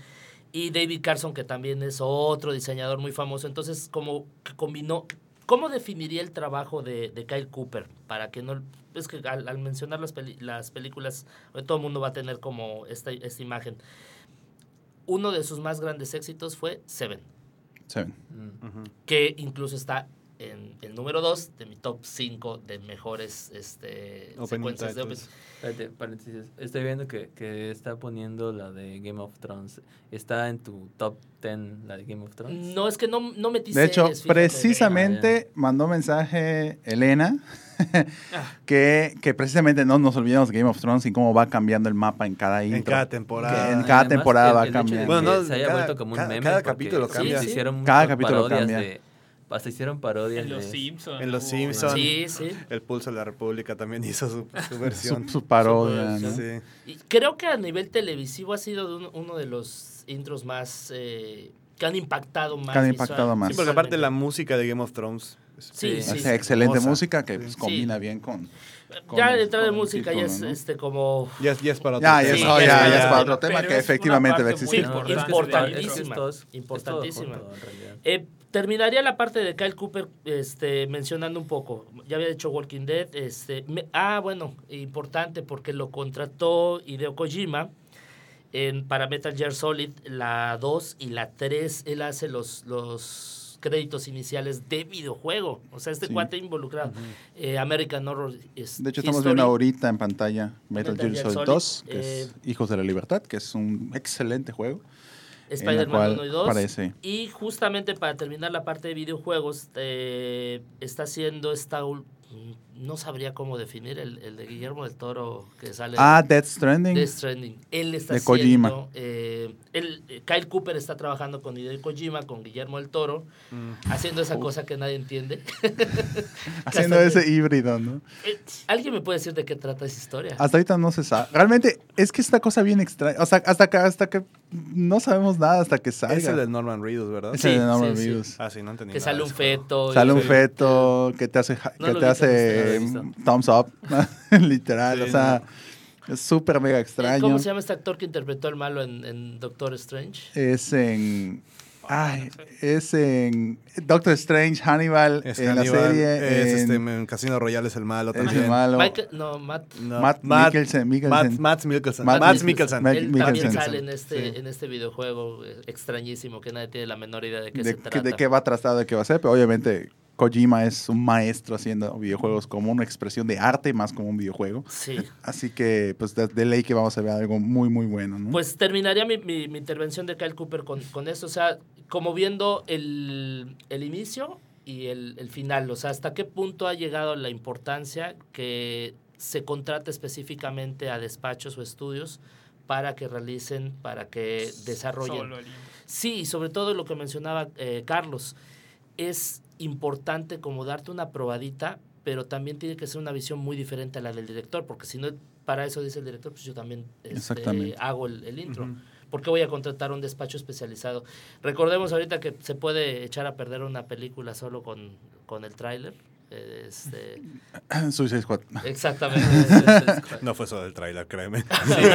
Speaker 4: Y David Carson, que también es otro diseñador muy famoso. Entonces, como que combinó. ¿Cómo definiría el trabajo de, de Kyle Cooper? Para que no. Es que al, al mencionar las, peli- las películas, todo el mundo va a tener como esta, esta imagen. Uno de sus más grandes éxitos fue Seven,
Speaker 2: Sí.
Speaker 6: Mm.
Speaker 4: que incluso está en el número 2 de mi top 5 de mejores este, secuencias de opening.
Speaker 6: Espérate, paréntesis. Estoy viendo que, que está poniendo la de Game of Thrones. ¿Está en tu top 10 la de Game of Thrones?
Speaker 4: No, es que no, no metí
Speaker 2: De hecho,
Speaker 4: series,
Speaker 2: precisamente mandó mensaje Elena que, que precisamente no nos olvidemos de Game of Thrones y cómo va cambiando el mapa en cada intro.
Speaker 3: En cada
Speaker 2: Que
Speaker 3: temporada.
Speaker 2: en cada
Speaker 6: Además,
Speaker 2: temporada
Speaker 6: el-
Speaker 2: va
Speaker 6: el
Speaker 2: cambiando.
Speaker 3: Bueno, no,
Speaker 6: se haya
Speaker 3: cada-
Speaker 6: vuelto como un
Speaker 3: cada-
Speaker 6: meme.
Speaker 3: cada capítulo
Speaker 6: sí,
Speaker 4: cambia.
Speaker 6: se hicieron
Speaker 2: Cada capítulo cambia.
Speaker 6: de- hasta hicieron parodias
Speaker 5: En los
Speaker 6: de-
Speaker 5: Simpsons.
Speaker 3: En Los
Speaker 5: hubo-
Speaker 3: Simpsons.
Speaker 4: Sí, sí.
Speaker 3: El Pulso de la República también hizo su, su versión.
Speaker 2: Su, su parodia,
Speaker 4: Su
Speaker 2: ¿no?
Speaker 3: Sí.
Speaker 4: Y creo que a nivel televisivo ha sido de uno, de los intros más eh, que han impactado más.
Speaker 2: Que han impactado más.
Speaker 3: Sí, porque aparte la música de Game of Thrones. es-
Speaker 4: Sí,
Speaker 6: Sí.
Speaker 4: sí.
Speaker 2: Excelente
Speaker 3: Hermosa.
Speaker 2: música que pues,
Speaker 3: Sí.
Speaker 2: combina bien con... con
Speaker 4: Ya
Speaker 2: el-
Speaker 4: de música ya
Speaker 2: título,
Speaker 4: es
Speaker 2: ¿no?
Speaker 4: este como
Speaker 3: Ya, es- ya es para otro
Speaker 2: Ya, ya,
Speaker 3: tema.
Speaker 2: no,
Speaker 4: ya
Speaker 2: ya,
Speaker 4: es-
Speaker 2: ya es
Speaker 4: ya-
Speaker 2: para otro tema que efectivamente va a
Speaker 5: parte muy
Speaker 2: existir.
Speaker 4: Importantísima, importantísima. Eh, terminaría la parte de Kyle Cooper este, mencionando un poco. Ya había dicho Walking Dead. Este, me- ah, bueno, importante porque lo contrató Hideo Kojima en, para Metal Gear Solid, la 2 y la 3. Él hace los, los créditos iniciales de videojuego. O sea, este
Speaker 2: Sí.
Speaker 4: cuate involucrado. Eh, American Horror es
Speaker 2: De hecho, estamos
Speaker 4: History.
Speaker 2: viendo ahorita en pantalla Metal,
Speaker 4: Metal
Speaker 2: Gear Solid
Speaker 4: Solid,
Speaker 2: 2, que
Speaker 4: eh,
Speaker 2: es Hijos de la Libertad, que es un excelente juego.
Speaker 4: Spider-Man
Speaker 2: cual
Speaker 4: 1 y 2.
Speaker 2: Aparece.
Speaker 4: Y justamente para terminar la parte de videojuegos, eh, está haciendo esta... No sabría cómo definir el, el de Guillermo del Toro que sale
Speaker 2: Ah, Death Stranding.
Speaker 4: de Death Stranding. Él está
Speaker 2: De
Speaker 4: haciendo...
Speaker 2: Kojima.
Speaker 4: eh, él, eh, Kyle Cooper está trabajando con Hideo Kojima, con Guillermo del Toro,
Speaker 2: Mm.
Speaker 4: haciendo esa cosa que nadie entiende.
Speaker 2: Haciendo ese híbrido, ¿no?
Speaker 4: Eh, ¿Alguien me puede decir de qué trata esa historia?
Speaker 2: Hasta ahorita no se sabe. Realmente es que esta cosa bien extraña. O sea, hasta que, hasta que no sabemos nada hasta que salga.
Speaker 3: Es el de Norman Reedus, ¿verdad?
Speaker 2: Es
Speaker 4: Sí,
Speaker 2: el de Norman
Speaker 4: sí, sí.
Speaker 2: Reedus.
Speaker 3: Ah, sí, no entendí.
Speaker 4: que
Speaker 3: nada
Speaker 4: sale un feto.
Speaker 2: Sale un
Speaker 4: Sí.
Speaker 2: feto que te hace,
Speaker 4: No
Speaker 2: que te hace mm, thumbs up, literal.
Speaker 3: Sí,
Speaker 2: o sea, es súper mega extraño.
Speaker 4: ¿Cómo se llama este actor que interpretó al malo en, en Doctor Strange?
Speaker 2: Es en. Ay, es en Doctor Strange, Hannibal,
Speaker 3: Es
Speaker 2: en
Speaker 3: Hannibal,
Speaker 2: la serie.
Speaker 3: es
Speaker 2: en-
Speaker 3: este, en Casino Royale es el malo
Speaker 2: es el
Speaker 3: también.
Speaker 2: malo.
Speaker 4: Michael- no, Matt.
Speaker 3: No,
Speaker 2: Matt Mikkelsen, Mikkelsen.
Speaker 3: Matt, Matt Mikkelsen.
Speaker 2: Matt
Speaker 3: Matt
Speaker 2: Mikkelsen.
Speaker 3: Mikkelsen.
Speaker 2: Matt
Speaker 4: Él también
Speaker 2: Mikkelsen.
Speaker 4: sale en este,
Speaker 3: Sí.
Speaker 4: en este videojuego eh, extrañísimo que nadie tiene la menor idea de qué
Speaker 2: de,
Speaker 4: se
Speaker 2: que-
Speaker 4: trata.
Speaker 2: de qué va tratado, de qué va a ser, pero obviamente Kojima es un maestro haciendo videojuegos como una expresión de arte más como un videojuego.
Speaker 4: Sí.
Speaker 2: Así que, pues, de, de ley que vamos a ver algo muy, muy bueno, ¿no?
Speaker 4: Pues terminaría mi, mi- mi intervención de Kyle Cooper con, con esto, o sea, como viendo el, el inicio y el, el final, o sea, hasta qué punto ha llegado la importancia que se contrate específicamente a despachos o estudios para que realicen, para que desarrollen.
Speaker 5: Solo el-
Speaker 4: Sí, y sobre todo lo que mencionaba eh, Carlos, es importante como darte una probadita, pero también tiene que ser una visión muy diferente a la del director, porque si no, para eso dice el director, pues yo también este, hago el, el intro.
Speaker 3: Ujú.
Speaker 4: ¿Por qué voy a contratar un despacho especializado? Recordemos ahorita que se puede echar a perder una película solo con, con el tráiler. Este,
Speaker 2: Suicide Squad.
Speaker 4: exactamente.
Speaker 3: No fue eso del trailer, créeme.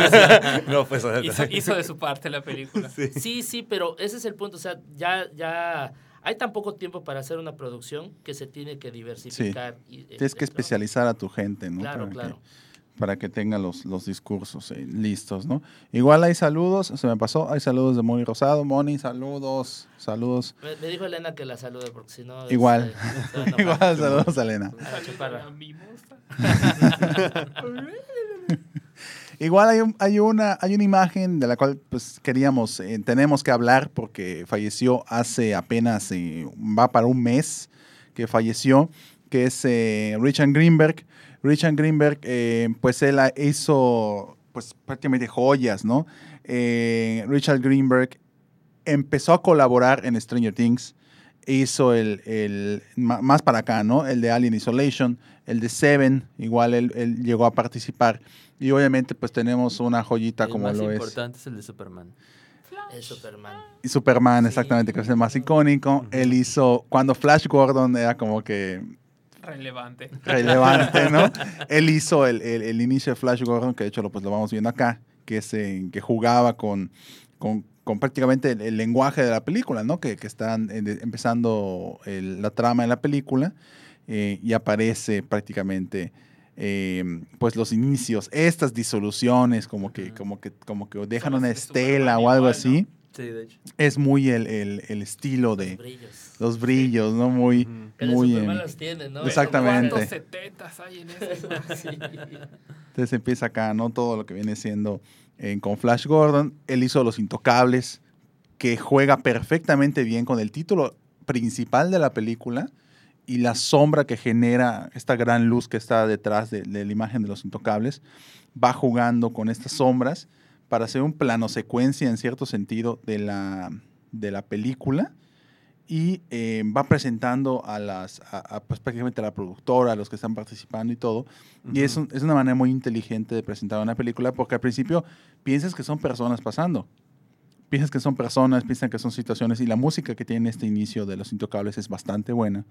Speaker 3: no fue eso del
Speaker 5: Hizo,
Speaker 3: trailer.
Speaker 5: hizo de su parte la película.
Speaker 4: Sí, sí, pero ese es el punto. O sea, ya, ya hay tan poco tiempo para hacer una producción que se tiene que diversificar. y, eh,
Speaker 2: Tienes que especializar a tu gente, ¿no?
Speaker 4: Claro,
Speaker 2: para
Speaker 4: claro.
Speaker 2: Que, para que tenga los, los discursos eh, listos, ¿no? Igual hay saludos, se me pasó, hay saludos de Moni Rosado. Moni, saludos, saludos.
Speaker 4: Me, me dijo Elena que la salude porque si no.
Speaker 2: Igual.
Speaker 4: este, a enojar.
Speaker 2: Igual, saludos a Elena.
Speaker 4: A la.
Speaker 2: Igual hay, un- hay, una, hay una imagen de la cual pues queríamos, eh, tenemos que hablar porque falleció hace apenas, eh, va para un mes que falleció, que es eh, Richard Greenberg. Richard Greenberg, eh, pues él hizo pues prácticamente joyas, ¿no? Richard Greenberg empezó a colaborar en Stranger Things, hizo el, el más para acá, ¿no? El de Alien Isolation, el de Seven, igual él, él llegó a participar. Y obviamente pues tenemos una joyita
Speaker 6: El
Speaker 2: como
Speaker 6: más
Speaker 2: lo es.
Speaker 6: importante es el de Superman.
Speaker 4: Es Superman.
Speaker 2: Y Superman, exactamente, que es el más icónico. Él hizo, cuando Flash Gordon era como que
Speaker 5: Relevante.
Speaker 2: relevante, ¿no? Él hizo el, el- el inicio de Flash Gordon, que de hecho lo, pues, lo vamos viendo acá, que, es, en- que jugaba con, con, con prácticamente el, el lenguaje de la película, ¿no? Que, que están eh, empezando el- la trama de la película eh, y aparece prácticamente eh, pues los inicios, estas disoluciones, como que, como que, como que dejan una estela o algo
Speaker 5: igual, ¿no?
Speaker 2: así.
Speaker 6: Sí, de hecho.
Speaker 2: Es muy el, el- el estilo de
Speaker 4: Los brillos.
Speaker 2: los brillos, ¿no? Muy.
Speaker 4: El de
Speaker 2: muy...
Speaker 4: Superman
Speaker 2: eh,
Speaker 4: las tiene, ¿no?
Speaker 2: Exactamente.
Speaker 5: ¿Cuántos setetas hay en?
Speaker 4: Sí.
Speaker 2: Entonces empieza acá, ¿no? Todo lo que viene siendo con Flash Gordon. Él hizo Los Intocables, que juega perfectamente bien con el título principal de la película y la sombra que genera esta gran luz que está detrás de, de la imagen de Los Intocables. Va jugando con estas sombras para hacer un plano secuencia en cierto sentido de la, de la película y eh, va presentando a las, a, a, pues, prácticamente a la productora, a los que están participando y todo. Y es, un- es una manera muy inteligente de presentar una película porque al principio piensas que son personas pasando. Piensas que son personas, piensas que son situaciones y la música que tiene este inicio de Los Intocables es bastante buena.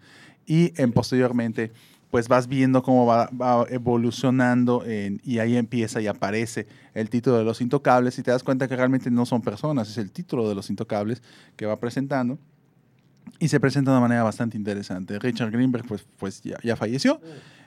Speaker 2: Y en posteriormente, pues vas viendo cómo va, evolucionando y ahí empieza y aparece el título de Los Intocables y te das cuenta que realmente no son personas, es el título de Los Intocables que va presentando. Y se presenta de una manera bastante interesante. Richard Greenberg pues, pues ya, falleció.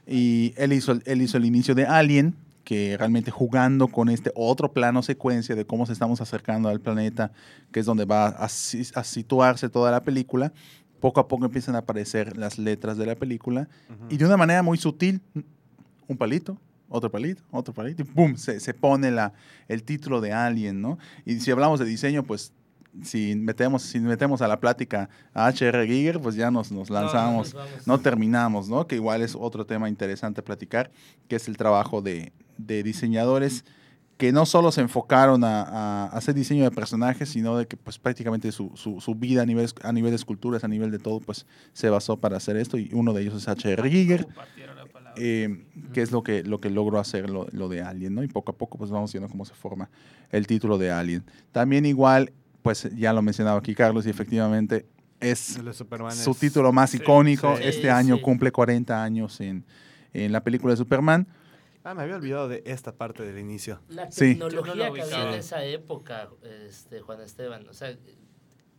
Speaker 2: Y él hizo, él hizo el inicio de Alien, que realmente jugando con este otro plano secuencia de cómo se estamos acercando al planeta, que es donde va a, si- a situarse toda la película, poco a poco empiezan a aparecer las letras de la película y de una manera muy sutil, un palito, otro palito, otro palito, y ¡pum! Se, se pone la, el título de Alien, ¿no? Y si hablamos de diseño, pues si metemos, si metemos a la plática a H.R. Giger, pues ya nos, nos lanzamos no terminamos, ¿no? Que igual es otro tema interesante platicar, que es el trabajo de, de diseñadores que no solo se enfocaron a, a hacer diseño de personajes, sino de que pues prácticamente su, su, su vida a nivel, a nivel de esculturas, a nivel de todo, pues se basó para hacer esto y uno de ellos es H.R. Giger, eh, que es lo que, lo que logró hacer lo, lo de Alien, ¿no? Y poco a poco pues vamos viendo cómo se forma el título de Alien. También igual, pues ya lo mencionaba aquí Carlos y efectivamente es su título más icónico.
Speaker 4: sí.
Speaker 2: este
Speaker 4: Sí,
Speaker 2: año
Speaker 4: sí.
Speaker 2: cumple 40 años en, en la película de Superman.
Speaker 3: Ah, me había olvidado de esta parte del inicio.
Speaker 4: La
Speaker 2: Sí.
Speaker 4: tecnología
Speaker 5: lo
Speaker 4: que había en esa época, este, Juan Esteban, o sea,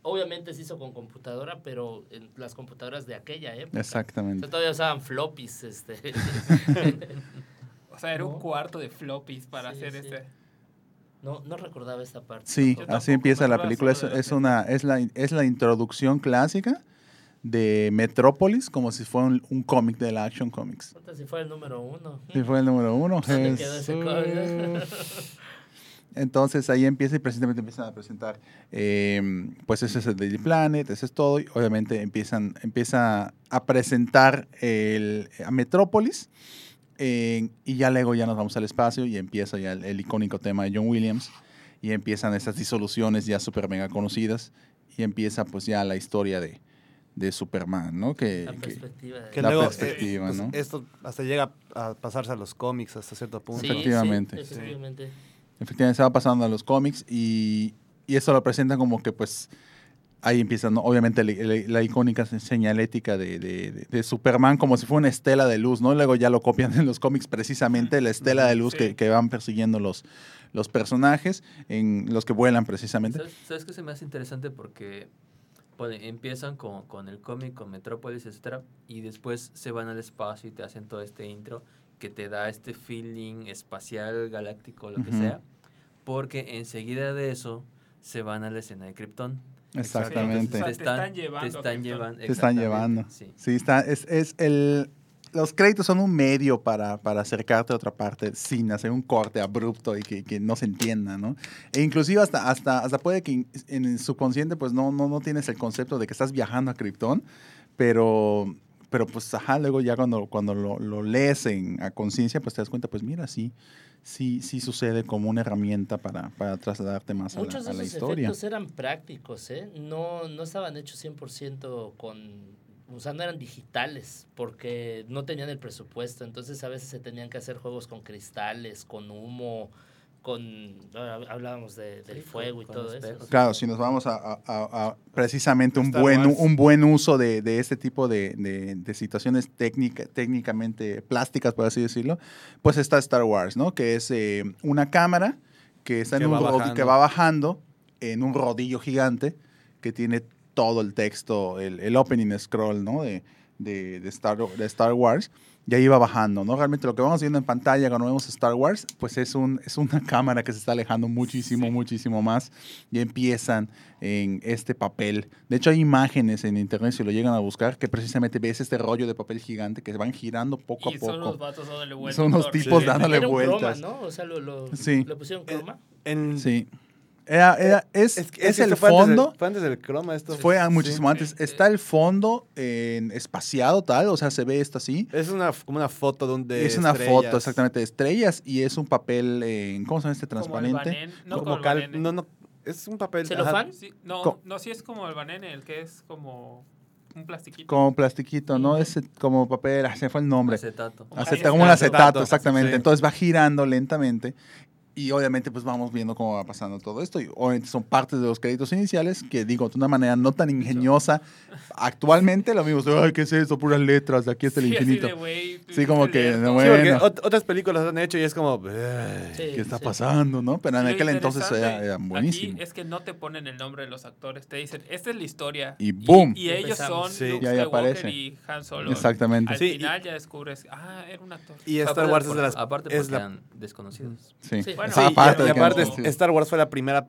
Speaker 4: obviamente se hizo con computadora, pero en las computadoras de aquella época. O
Speaker 2: Exactamente.
Speaker 4: sea, todavía usaban floppies, este.
Speaker 5: O sea, era
Speaker 4: No.
Speaker 5: un cuarto de floppies para
Speaker 4: Sí,
Speaker 5: hacer
Speaker 4: sí.
Speaker 5: este.
Speaker 4: No, no recordaba esta parte.
Speaker 2: Sí,
Speaker 4: tampoco.
Speaker 2: así empieza la película. Es, es una, es la, es la introducción clásica de Metrópolis, como si fuera un, un cómic de la Action Comics.
Speaker 4: Si fue el número uno.
Speaker 2: Sí, fue el número uno. Entonces ahí empieza y precisamente empiezan a presentar, eh, pues ese es el Daily Planet, ese es todo, y obviamente empiezan, empieza a presentar el, a Metrópolis, eh, y ya luego ya nos vamos al espacio y empieza ya el, el icónico tema de John Williams, y empiezan esas disoluciones ya súper mega conocidas, y empieza pues ya la historia de, de Superman, ¿no? Que,
Speaker 4: La
Speaker 2: que-
Speaker 4: perspectiva de...
Speaker 3: Que
Speaker 2: La
Speaker 3: luego, eh, pues,
Speaker 2: ¿no?
Speaker 3: Esto hasta llega a pasarse a los cómics hasta cierto punto.
Speaker 4: Sí,
Speaker 2: efectivamente.
Speaker 4: sí, efectivamente.
Speaker 2: Efectivamente, se va pasando a los cómics y, y eso lo presenta como que pues ahí empieza, ¿no? obviamente la, la- la icónica señalética de, de- de- de Superman como si fuera una estela de luz, ¿no? Luego ya lo copian en los cómics precisamente, la estela de luz
Speaker 5: Sí.
Speaker 2: que, que van persiguiendo los, los personajes, en los que vuelan precisamente.
Speaker 6: ¿Sabes, sabes qué se me hace interesante? Porque pone- empiezan con, con el cómic, con Metrópolis, etcétera, y después se van al espacio y te hacen todo este intro que te da este feeling espacial, galáctico, lo que sea, porque enseguida de eso se van a la escena de Krypton.
Speaker 2: Exactamente.
Speaker 5: O sea,
Speaker 6: Te
Speaker 5: te
Speaker 6: están,
Speaker 5: llevando
Speaker 6: te están llevando.
Speaker 2: Te están llevando.
Speaker 6: Sí.
Speaker 2: Sí, está, es, es el... Los créditos son un medio para, para acercarte a otra parte sin hacer un corte abrupto y que, que no se entienda, ¿no? E inclusive hasta, hasta, hasta puede que en, en el subconsciente pues no, no, no tienes el concepto de que estás viajando a Krypton, pero, pero pues ajá, luego ya cuando, cuando lo, lo lees en, a conciencia pues te das cuenta, pues mira, sí, sí, sí sucede como una herramienta para, para trasladarte más a la,
Speaker 4: Muchos
Speaker 2: a
Speaker 4: de
Speaker 2: la
Speaker 4: esos
Speaker 2: historia.
Speaker 4: efectos eran prácticos, ¿eh? No, no estaban hechos 100% con... O sea, no eran digitales porque no tenían el presupuesto. Entonces a veces se tenían que hacer juegos con cristales, con humo, con... ahora Hablábamos de, del
Speaker 6: Sí,
Speaker 4: fuego y
Speaker 6: con
Speaker 4: todo eso.
Speaker 2: Claro, si nos vamos a, a- a- a precisamente un
Speaker 3: Star
Speaker 2: buen,
Speaker 3: Wars.
Speaker 2: un buen uso de, de este tipo de, de- de situaciones técnica, técnicamente plásticas, por así decirlo, pues está Star Wars, ¿no? Que es eh, una cámara que está en un
Speaker 3: va
Speaker 2: rodi-
Speaker 3: bajando.
Speaker 2: que va bajando en un rodillo gigante que tiene todo el texto, el, el opening scroll, ¿no? De, de, de Star, de Star Wars. Y ahí va bajando, ¿no? Realmente lo que vamos viendo en pantalla cuando vemos Star Wars, pues es, un, es una cámara que se está alejando muchísimo,
Speaker 5: Sí.
Speaker 2: muchísimo más. Y empiezan en este papel. De hecho, hay imágenes en internet, si lo llegan a buscar, que precisamente ves este rollo de papel gigante que van girando poco
Speaker 5: Y
Speaker 2: a
Speaker 5: son los
Speaker 2: poco.
Speaker 5: vatos dándole vueltas.
Speaker 2: Son unos
Speaker 5: todo
Speaker 2: tipos
Speaker 5: horrible.
Speaker 2: dándole
Speaker 4: Era un
Speaker 2: vueltas.
Speaker 4: croma, ¿no? O sea, lo, lo,
Speaker 2: Sí.
Speaker 4: le pusieron croma.
Speaker 3: En-
Speaker 2: Sí. Era, era- es, es, el
Speaker 3: fue antes del-
Speaker 2: fondo.
Speaker 3: fue antes del croma esto.
Speaker 2: Fue
Speaker 3: Sí.
Speaker 2: muchísimo antes. Está el fondo en espaciado tal, o sea, se ve esto así.
Speaker 3: Es una, como una foto de un de
Speaker 2: es una
Speaker 3: estrellas.
Speaker 2: foto exactamente de estrellas y es un papel en, ¿cómo se llama este
Speaker 5: Como el
Speaker 2: transparente?
Speaker 5: No,
Speaker 3: como cal-
Speaker 5: Banene.
Speaker 3: no, no, es un papel.
Speaker 4: ¿Celofán?
Speaker 3: ajá.
Speaker 5: Sí, no,
Speaker 2: Co-
Speaker 5: no, sí es como el banene, el que es como un plastiquito.
Speaker 2: Como plastiquito, ¿no? Es como papel, ah, se fue el nombre.
Speaker 6: Acetato.
Speaker 2: Aceta-
Speaker 5: Ahí
Speaker 2: como un acetato,
Speaker 3: Acetato,
Speaker 2: exactamente.
Speaker 3: sí.
Speaker 2: Entonces va girando lentamente y obviamente pues vamos viendo cómo va pasando todo esto. Y obviamente son partes de los créditos iniciales que digo de una manera no tan ingeniosa. Actualmente lo mismo, ay, ¿qué es eso? Puras letras, de aquí hasta el
Speaker 5: Sí, así
Speaker 2: infinito.
Speaker 5: de, güey,
Speaker 2: Sí, como que,
Speaker 3: Sí, porque
Speaker 2: Bueno.
Speaker 3: ot- otras películas han hecho y es como.
Speaker 4: Sí,
Speaker 2: ¿Qué está
Speaker 4: sí.
Speaker 2: pasando, no? Pero en aquel entonces era, era buenísimo.
Speaker 5: Aquí es que no te ponen el nombre de los actores, te dicen, esta es la historia.
Speaker 2: Y ¡boom!
Speaker 5: Y, ellos
Speaker 4: Empezamos.
Speaker 5: son
Speaker 3: Sí.
Speaker 5: Luke
Speaker 2: Y ahí aparece.
Speaker 5: y Han Solo.
Speaker 2: Exactamente.
Speaker 5: Al
Speaker 3: Sí, y-
Speaker 5: final ya descubres, ah, era un actor.
Speaker 3: Y Star
Speaker 6: Aparte
Speaker 3: Wars es de las.
Speaker 6: Aparte porque
Speaker 3: es la-
Speaker 6: eran desconocidos.
Speaker 2: Sí.
Speaker 4: Sí.
Speaker 5: Bueno,
Speaker 3: Sí,
Speaker 2: Esa
Speaker 3: y- aparte,
Speaker 2: no-
Speaker 3: Star Wars fue la primera,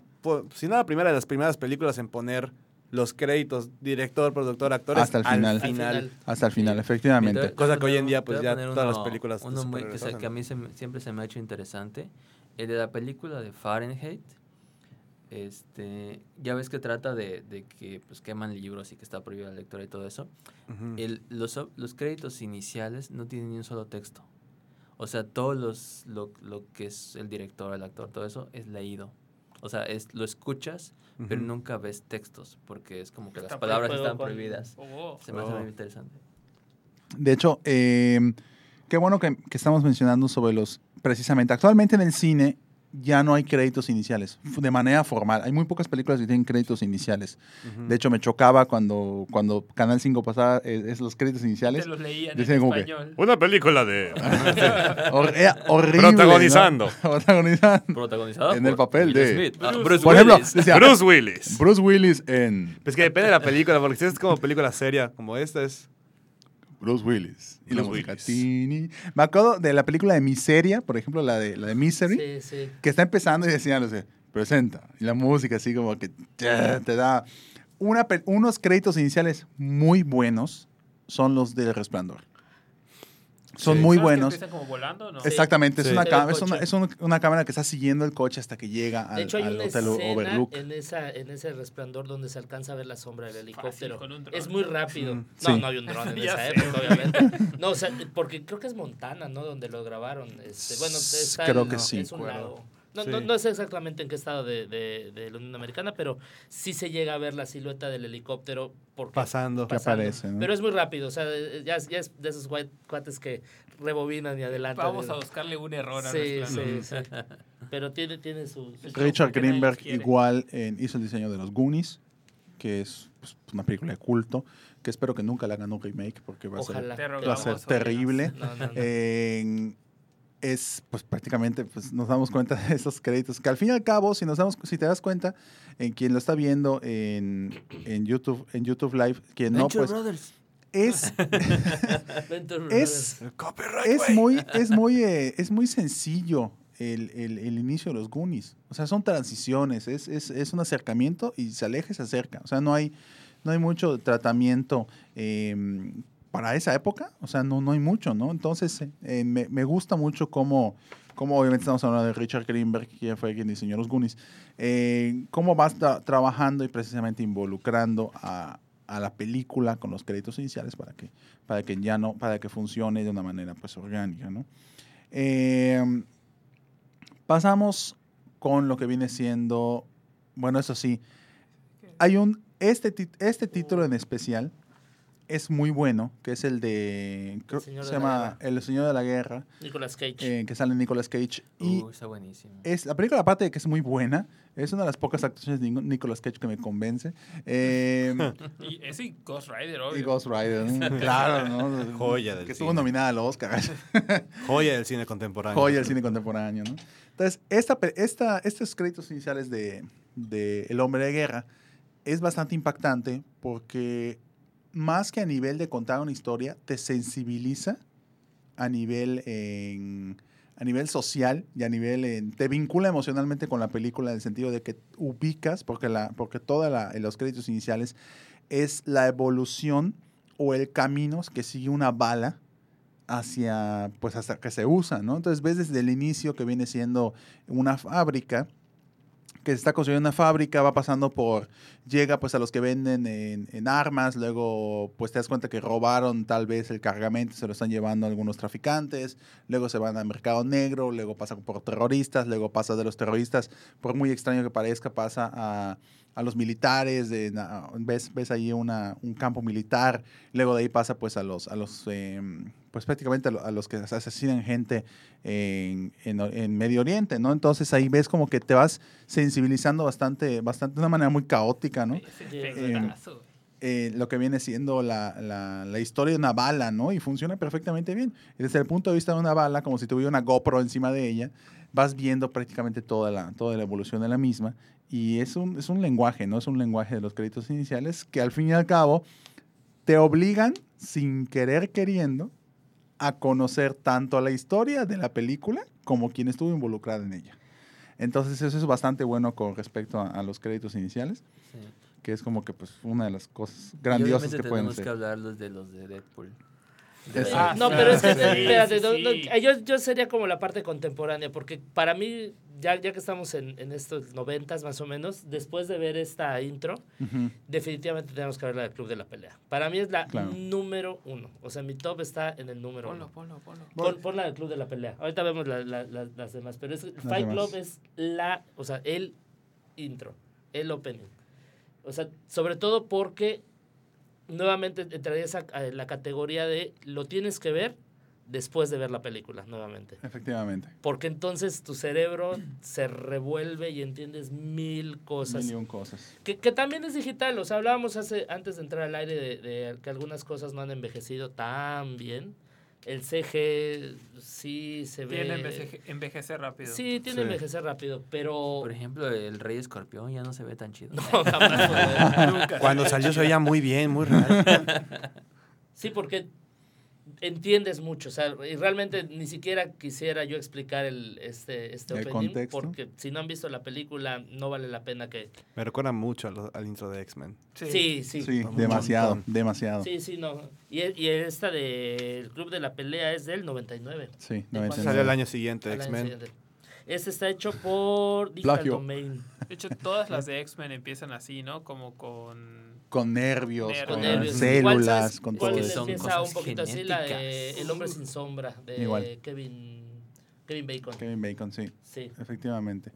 Speaker 3: si no la primera de las primeras películas en poner los créditos, director, productor, actores,
Speaker 2: Hasta el final.
Speaker 4: Al final.
Speaker 2: Hasta el final, efectivamente.
Speaker 3: Cosa que hoy en día, pues, ya todas las películas
Speaker 6: Uno muy que, que a mí se siempre se me ha hecho interesante. El de la película de Fahrenheit. Este, ya ves que trata de, de que pues, queman libros y que está prohibida la lectura y todo eso. El- los, los créditos iniciales no tienen ni un solo texto. O sea, todos los, lo, lo que es el director, el actor, todo eso es leído. O sea, es, lo escuchas, pero nunca ves textos, porque es como que las palabras
Speaker 4: prohibido
Speaker 6: están prohibidas.
Speaker 5: Oh,
Speaker 6: Se me hace
Speaker 3: Oh.
Speaker 6: muy interesante.
Speaker 2: De hecho, eh, qué bueno que, que estamos mencionando sobre los, precisamente, actualmente en el cine, ya no hay créditos iniciales, de manera formal. Hay muy pocas películas que tienen créditos iniciales. De hecho, me chocaba cuando, cuando Canal 5 pasaba eh, es los créditos iniciales.
Speaker 5: Te los leían
Speaker 2: Decían
Speaker 5: en
Speaker 2: como que-
Speaker 5: español.
Speaker 3: Una película de...
Speaker 2: Hor- era horrible.
Speaker 3: Protagonizando.
Speaker 2: ¿no? Protagonizando.
Speaker 6: Protagonizado
Speaker 2: En el papel
Speaker 6: Will
Speaker 2: de-
Speaker 6: Smith. Ah,
Speaker 5: Bruce
Speaker 6: Bruce
Speaker 2: Por ejemplo,
Speaker 6: Willis.
Speaker 2: decía
Speaker 3: Bruce Willis.
Speaker 2: Bruce Willis en
Speaker 3: Pues que depende de la película, porque si es como película seria, como esta es...
Speaker 2: Bruce Willis. Y la música. Tini. Me acuerdo de la película de Miseria, por ejemplo, la de, la de Misery.
Speaker 4: Sí, sí.
Speaker 2: que está empezando y decían, sé, presenta. Y la música así como que te, da una, unos créditos iniciales muy buenos son los del Resplandor. Son
Speaker 3: Sí.
Speaker 2: muy
Speaker 5: ¿Sabes que
Speaker 2: buenos.
Speaker 5: empiezan como volando, ¿no?
Speaker 2: Exactamente,
Speaker 3: Sí.
Speaker 2: es, una, es, una, es un- una cámara que está siguiendo el coche hasta que llega al,
Speaker 4: De hecho, hay
Speaker 2: al
Speaker 4: una
Speaker 2: Hotel
Speaker 4: escena
Speaker 2: Overlook.
Speaker 4: en, esa, en ese resplandor donde se alcanza a ver la sombra del helicóptero.
Speaker 5: con un dron.
Speaker 4: es muy rápido.
Speaker 3: Mm,
Speaker 4: No,
Speaker 2: sí.
Speaker 4: no hay un dron en
Speaker 5: Ya
Speaker 4: esa
Speaker 5: sé.
Speaker 4: época, obviamente. No, o sea, porque creo que es Montana, ¿no? Donde lo grabaron. Este, bueno, está
Speaker 2: Creo
Speaker 4: el-
Speaker 2: que sí.
Speaker 4: Es un lago. No,
Speaker 3: Sí.
Speaker 4: no, no sé exactamente en qué estado de, de, de la Unión Americana, pero sí se llega a ver la silueta del helicóptero porque
Speaker 3: Pasando.
Speaker 2: Que aparece, ¿no?
Speaker 4: Pero es muy rápido, o sea, ya, ya es de esos white cuates que rebobinan y adelantan.
Speaker 5: Vamos a buscarle un error a
Speaker 4: Sí,
Speaker 5: Resplandor.
Speaker 4: sí, sí. Pero tiene, tiene su... su-
Speaker 2: Richard Greenberg
Speaker 5: los
Speaker 2: igual en- hizo el diseño de los Goonies, que es pues, una película de culto, que espero que nunca le hagan un remake porque va a ser
Speaker 4: Ojalá.
Speaker 2: Va a ser terrible.
Speaker 4: No, no, no.
Speaker 2: En- es pues prácticamente pues nos damos cuenta de esos créditos que al fin y al cabo si nos damos si te das cuenta en quien lo está viendo en, en YouTube en YouTube Live quien no
Speaker 6: Venture
Speaker 2: pues
Speaker 6: Brothers.
Speaker 2: es
Speaker 4: Venture
Speaker 2: es es muy es muy eh, es muy sencillo el, el- el inicio de los Goonies. O sea son transiciones es, es, es un acercamiento y se aleja y se acerca. O sea no hay no hay mucho tratamiento eh, para esa época, o sea, no, no hay mucho, ¿no? Entonces, eh, me, me gusta mucho cómo, cómo, obviamente estamos hablando de Richard Greenberg, que fue quien diseñó los Goonies, eh, cómo va tra- trabajando y precisamente involucrando a, a la película con los créditos iniciales para que, para que ya no, para que funcione de una manera pues orgánica, ¿no? Eh, pasamos con lo que viene siendo, bueno, eso sí, hay un, este, este título en especial es muy bueno, que es el de, creo-
Speaker 4: Señor
Speaker 2: se
Speaker 4: de
Speaker 2: llama. El Señor de la Guerra,
Speaker 4: Nicolas Cage.
Speaker 2: eh, que sale Nicolas Cage. Y
Speaker 6: Uh, está buenísimo.
Speaker 2: es, la película, aparte de que es muy buena, es una de las pocas actuaciones de Nic- Nicolas Cage que me convence. Eh,
Speaker 5: Y ese y Ghost Rider, obvio.
Speaker 2: y Ghost Rider, ¿no? claro, ¿no?
Speaker 3: Joya del
Speaker 2: Que estuvo
Speaker 3: cine.
Speaker 2: nominada al Oscar.
Speaker 3: Joya del cine contemporáneo.
Speaker 2: Joya del cine contemporáneo, ¿no? Entonces, esta, esta, estos créditos iniciales de, de El Hombre de Guerra es bastante impactante porque más que a nivel de contar una historia, te sensibiliza a nivel, en- a nivel social y a nivel, en- te vincula emocionalmente con la película en el sentido de que ubicas, porque, la, porque todos los créditos iniciales es la evolución o el camino que sigue una bala hacia, pues hasta que se usa, ¿no? Entonces ves desde el inicio que viene siendo una fábrica, que se está construyendo una fábrica, va pasando por, llega pues a los que venden en, en armas, luego pues te das cuenta que robaron tal vez el cargamento, se lo están llevando algunos traficantes, luego se van al mercado negro, luego pasa por terroristas, luego pasa de los terroristas, por muy extraño que parezca, pasa a, a los militares, ves, ves ahí una, un campo militar, luego de ahí pasa pues a los, a los em, pues prácticamente a los que asesinan gente en, en- en Medio Oriente, ¿no? Entonces ahí ves como que te vas sensibilizando bastante, bastante de una manera muy caótica,
Speaker 5: efectazo.
Speaker 2: eh, lo que viene siendo la, la- la historia de una bala, ¿no? Y funciona perfectamente bien. Desde el punto de vista de una bala, como si tuviera una GoPro encima de ella, vas viendo prácticamente toda la, toda la evolución de la misma. Y es un, es un lenguaje, ¿no? Es un lenguaje de los créditos iniciales que al fin y al cabo te obligan, sin querer queriendo, a conocer tanto la historia de la película como quien estuvo involucrado en ella. Entonces eso es bastante bueno con respecto a, a los créditos iniciales
Speaker 6: Sí.
Speaker 2: que es como que pues una de las cosas
Speaker 6: Y
Speaker 2: grandiosas
Speaker 6: obviamente
Speaker 2: que pueden
Speaker 6: tenemos que
Speaker 2: ser.
Speaker 6: hablar los de los de Deadpool.
Speaker 5: Ah,
Speaker 4: no, pero es que,
Speaker 5: sí,
Speaker 4: espérate,
Speaker 5: sí,
Speaker 4: no, no,
Speaker 5: sí.
Speaker 4: yo, yo sería como la parte contemporánea, porque para mí, ya, ya que estamos en, en estos noventas más o menos, después de ver esta intro, definitivamente tenemos que ver la del Club de la Pelea. Para mí es la
Speaker 2: Claro.
Speaker 4: número uno, o sea, mi top está en el número
Speaker 5: Ponlo,
Speaker 4: uno.
Speaker 5: ponlo, ponlo.
Speaker 4: Pon, pon la del Club de la Pelea. Ahorita vemos la- la- la- las demás, pero es, Fight
Speaker 2: demás.
Speaker 4: Club es la, o sea, el intro, el opening. O sea, sobre todo porque nuevamente entraría esa, a la categoría de lo tienes que ver después de ver la película nuevamente.
Speaker 2: Efectivamente.
Speaker 4: Porque entonces tu cerebro se revuelve y entiendes mil cosas.
Speaker 2: Mil cosas.
Speaker 4: Que, que también es digital. O sea, hablábamos hace, antes de entrar al aire de, de que algunas cosas no han envejecido tan bien. El CG sí se ve.
Speaker 5: Tiene enveje- envejecer rápido.
Speaker 4: Sí, tiene
Speaker 2: Sí.
Speaker 4: envejecer rápido, pero.
Speaker 6: Por ejemplo, el Rey Escorpión ya no se ve tan chido.
Speaker 4: No, jamás.
Speaker 3: Cuando salió se veía muy bien, muy real.
Speaker 4: Sí, porque entiendes mucho, o sea, y realmente ni siquiera quisiera yo explicar el este este
Speaker 2: El
Speaker 4: opening
Speaker 2: contexto.
Speaker 4: porque si no han visto la película no vale la pena que
Speaker 3: Me recuerda mucho al, al intro de X-Men.
Speaker 4: Sí, sí.
Speaker 2: Sí,
Speaker 4: Sí,
Speaker 2: demasiado,
Speaker 3: montón.
Speaker 2: demasiado.
Speaker 4: sí, no. Y, y esta del Club de la Pelea es del 99.
Speaker 2: Sí,
Speaker 4: ¿De cuándo
Speaker 2: 99.
Speaker 3: Salió el año siguiente, X-Men.
Speaker 4: Este está hecho por Digital
Speaker 2: Plagio.
Speaker 4: Domain.
Speaker 5: De hecho, todas las de X-Men empiezan así, ¿no? Como con...
Speaker 2: Con nervios, con
Speaker 4: nervios.
Speaker 2: células,
Speaker 4: ¿Cuál sabes
Speaker 2: con
Speaker 4: cuál
Speaker 2: todo eso.
Speaker 6: son
Speaker 4: empieza
Speaker 6: cosas
Speaker 4: un poquito así? La de. El hombre sin sombra de
Speaker 2: Igual.
Speaker 4: Kevin, Kevin Bacon.
Speaker 2: Kevin Bacon, sí,
Speaker 4: Sí.
Speaker 2: efectivamente.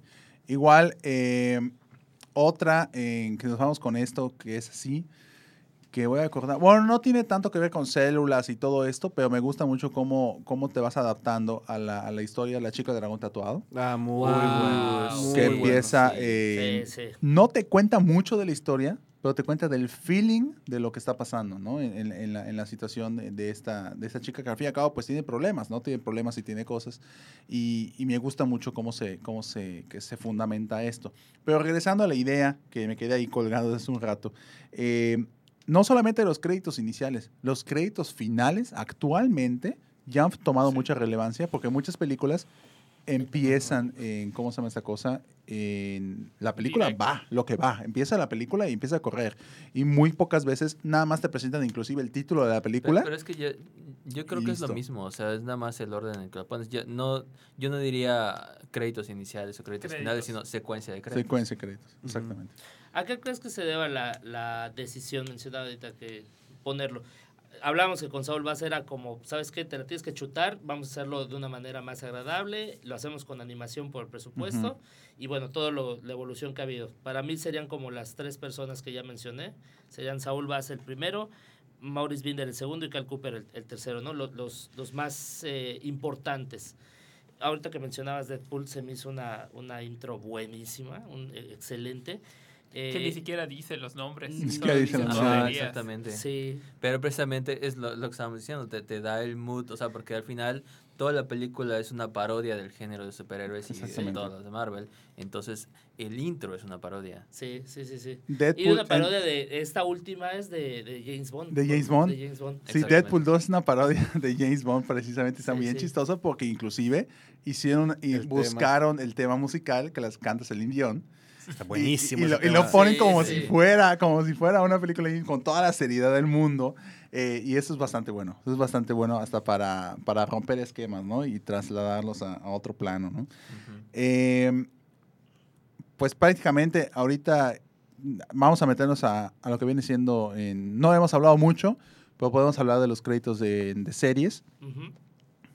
Speaker 2: Igual, eh, otra en que nos vamos con esto, que es así, que voy a acordar. Bueno, no tiene tanto que ver con células y todo esto, pero me gusta mucho cómo, cómo te vas adaptando a la, a la historia de la chica dragón tatuado.
Speaker 3: Ah, muy
Speaker 4: Wow.
Speaker 3: bueno.
Speaker 4: Muy
Speaker 2: que
Speaker 3: bueno.
Speaker 2: empieza,
Speaker 6: sí.
Speaker 2: eh,
Speaker 4: Sí, sí.
Speaker 2: no te cuenta mucho de la historia, pero te cuenta del feeling de lo que está pasando, ¿no? En, en- en la, en la situación de, de esta, de esta chica que al fin y al cabo pues tiene problemas, ¿no? Tiene problemas y tiene cosas. Y, y me gusta mucho cómo se, cómo se, que se fundamenta esto. Pero regresando a la idea, que me quedé ahí colgado desde hace un rato, eh, no solamente los créditos iniciales, los créditos finales actualmente ya han tomado mucha relevancia porque muchas películas empiezan en, ¿cómo se llama esta cosa? En la película
Speaker 5: Directo.
Speaker 2: va, lo que va, empieza la película y empieza a correr. Y muy pocas veces nada más te presentan inclusive el título de la película.
Speaker 6: pero es que yo, yo creo que es lo mismo, o sea, es nada más el orden en el que lo pones. Yo no, yo no diría créditos iniciales o créditos,
Speaker 5: Créditos.
Speaker 6: finales, sino secuencia de créditos.
Speaker 2: secuencia de créditos, exactamente.
Speaker 4: ¿A qué crees que se deba la, la decisión mencionada ahorita que ponerlo? Hablamos que con Saul va a ser a como, ¿sabes qué? Te la tienes que chutar, vamos a hacerlo de una manera más agradable, lo hacemos con animación por presupuesto
Speaker 2: Ujú.
Speaker 4: y bueno, toda la evolución que ha habido. Para mí serían como las tres personas que ya mencioné, serían Saul Bass el primero, Maurice Binder el segundo y Cal Cooper el, el tercero, ¿no? Los, los, los más eh, importantes. Ahorita que mencionabas Deadpool, se me hizo una, una intro buenísima, un, eh.
Speaker 5: Que
Speaker 4: Eh,
Speaker 5: ni siquiera dice los nombres.
Speaker 4: Ni
Speaker 2: siquiera dice los nombres.
Speaker 5: tonterías.
Speaker 6: exactamente.
Speaker 4: Sí,
Speaker 6: Pero precisamente es lo, lo que estábamos diciendo, te, te da el mood, o sea, porque al final toda la película es una parodia del género de superhéroes y de todas las de Marvel. Entonces, el intro es una parodia.
Speaker 4: sí, sí, sí, sí.
Speaker 2: Deadpool,
Speaker 4: Y una parodia de esta última es de, de James Bond.
Speaker 2: ¿De James Bond?
Speaker 4: De James Bond.
Speaker 2: Sí. Deadpool 2 es una parodia de James Bond, precisamente está
Speaker 4: Sí,
Speaker 2: bien
Speaker 4: sí.
Speaker 2: chistoso porque inclusive hicieron y
Speaker 3: El tema.
Speaker 2: buscaron el tema musical que las canta Celine Dion.
Speaker 3: Está buenísimo.
Speaker 2: Y, lo, y
Speaker 3: tema.
Speaker 2: lo ponen
Speaker 4: Sí,
Speaker 2: como
Speaker 4: sí.
Speaker 2: si fuera, como si fuera una película con toda la seriedad del mundo. eh, y eso es bastante bueno. Eso es bastante bueno hasta para, para romper esquemas, ¿no? Y trasladarlos a, a otro plano, ¿no? Eh, pues prácticamente ahorita vamos a meternos a, a lo que viene siendo en... No hemos hablado mucho, pero podemos hablar de los créditos de, de series,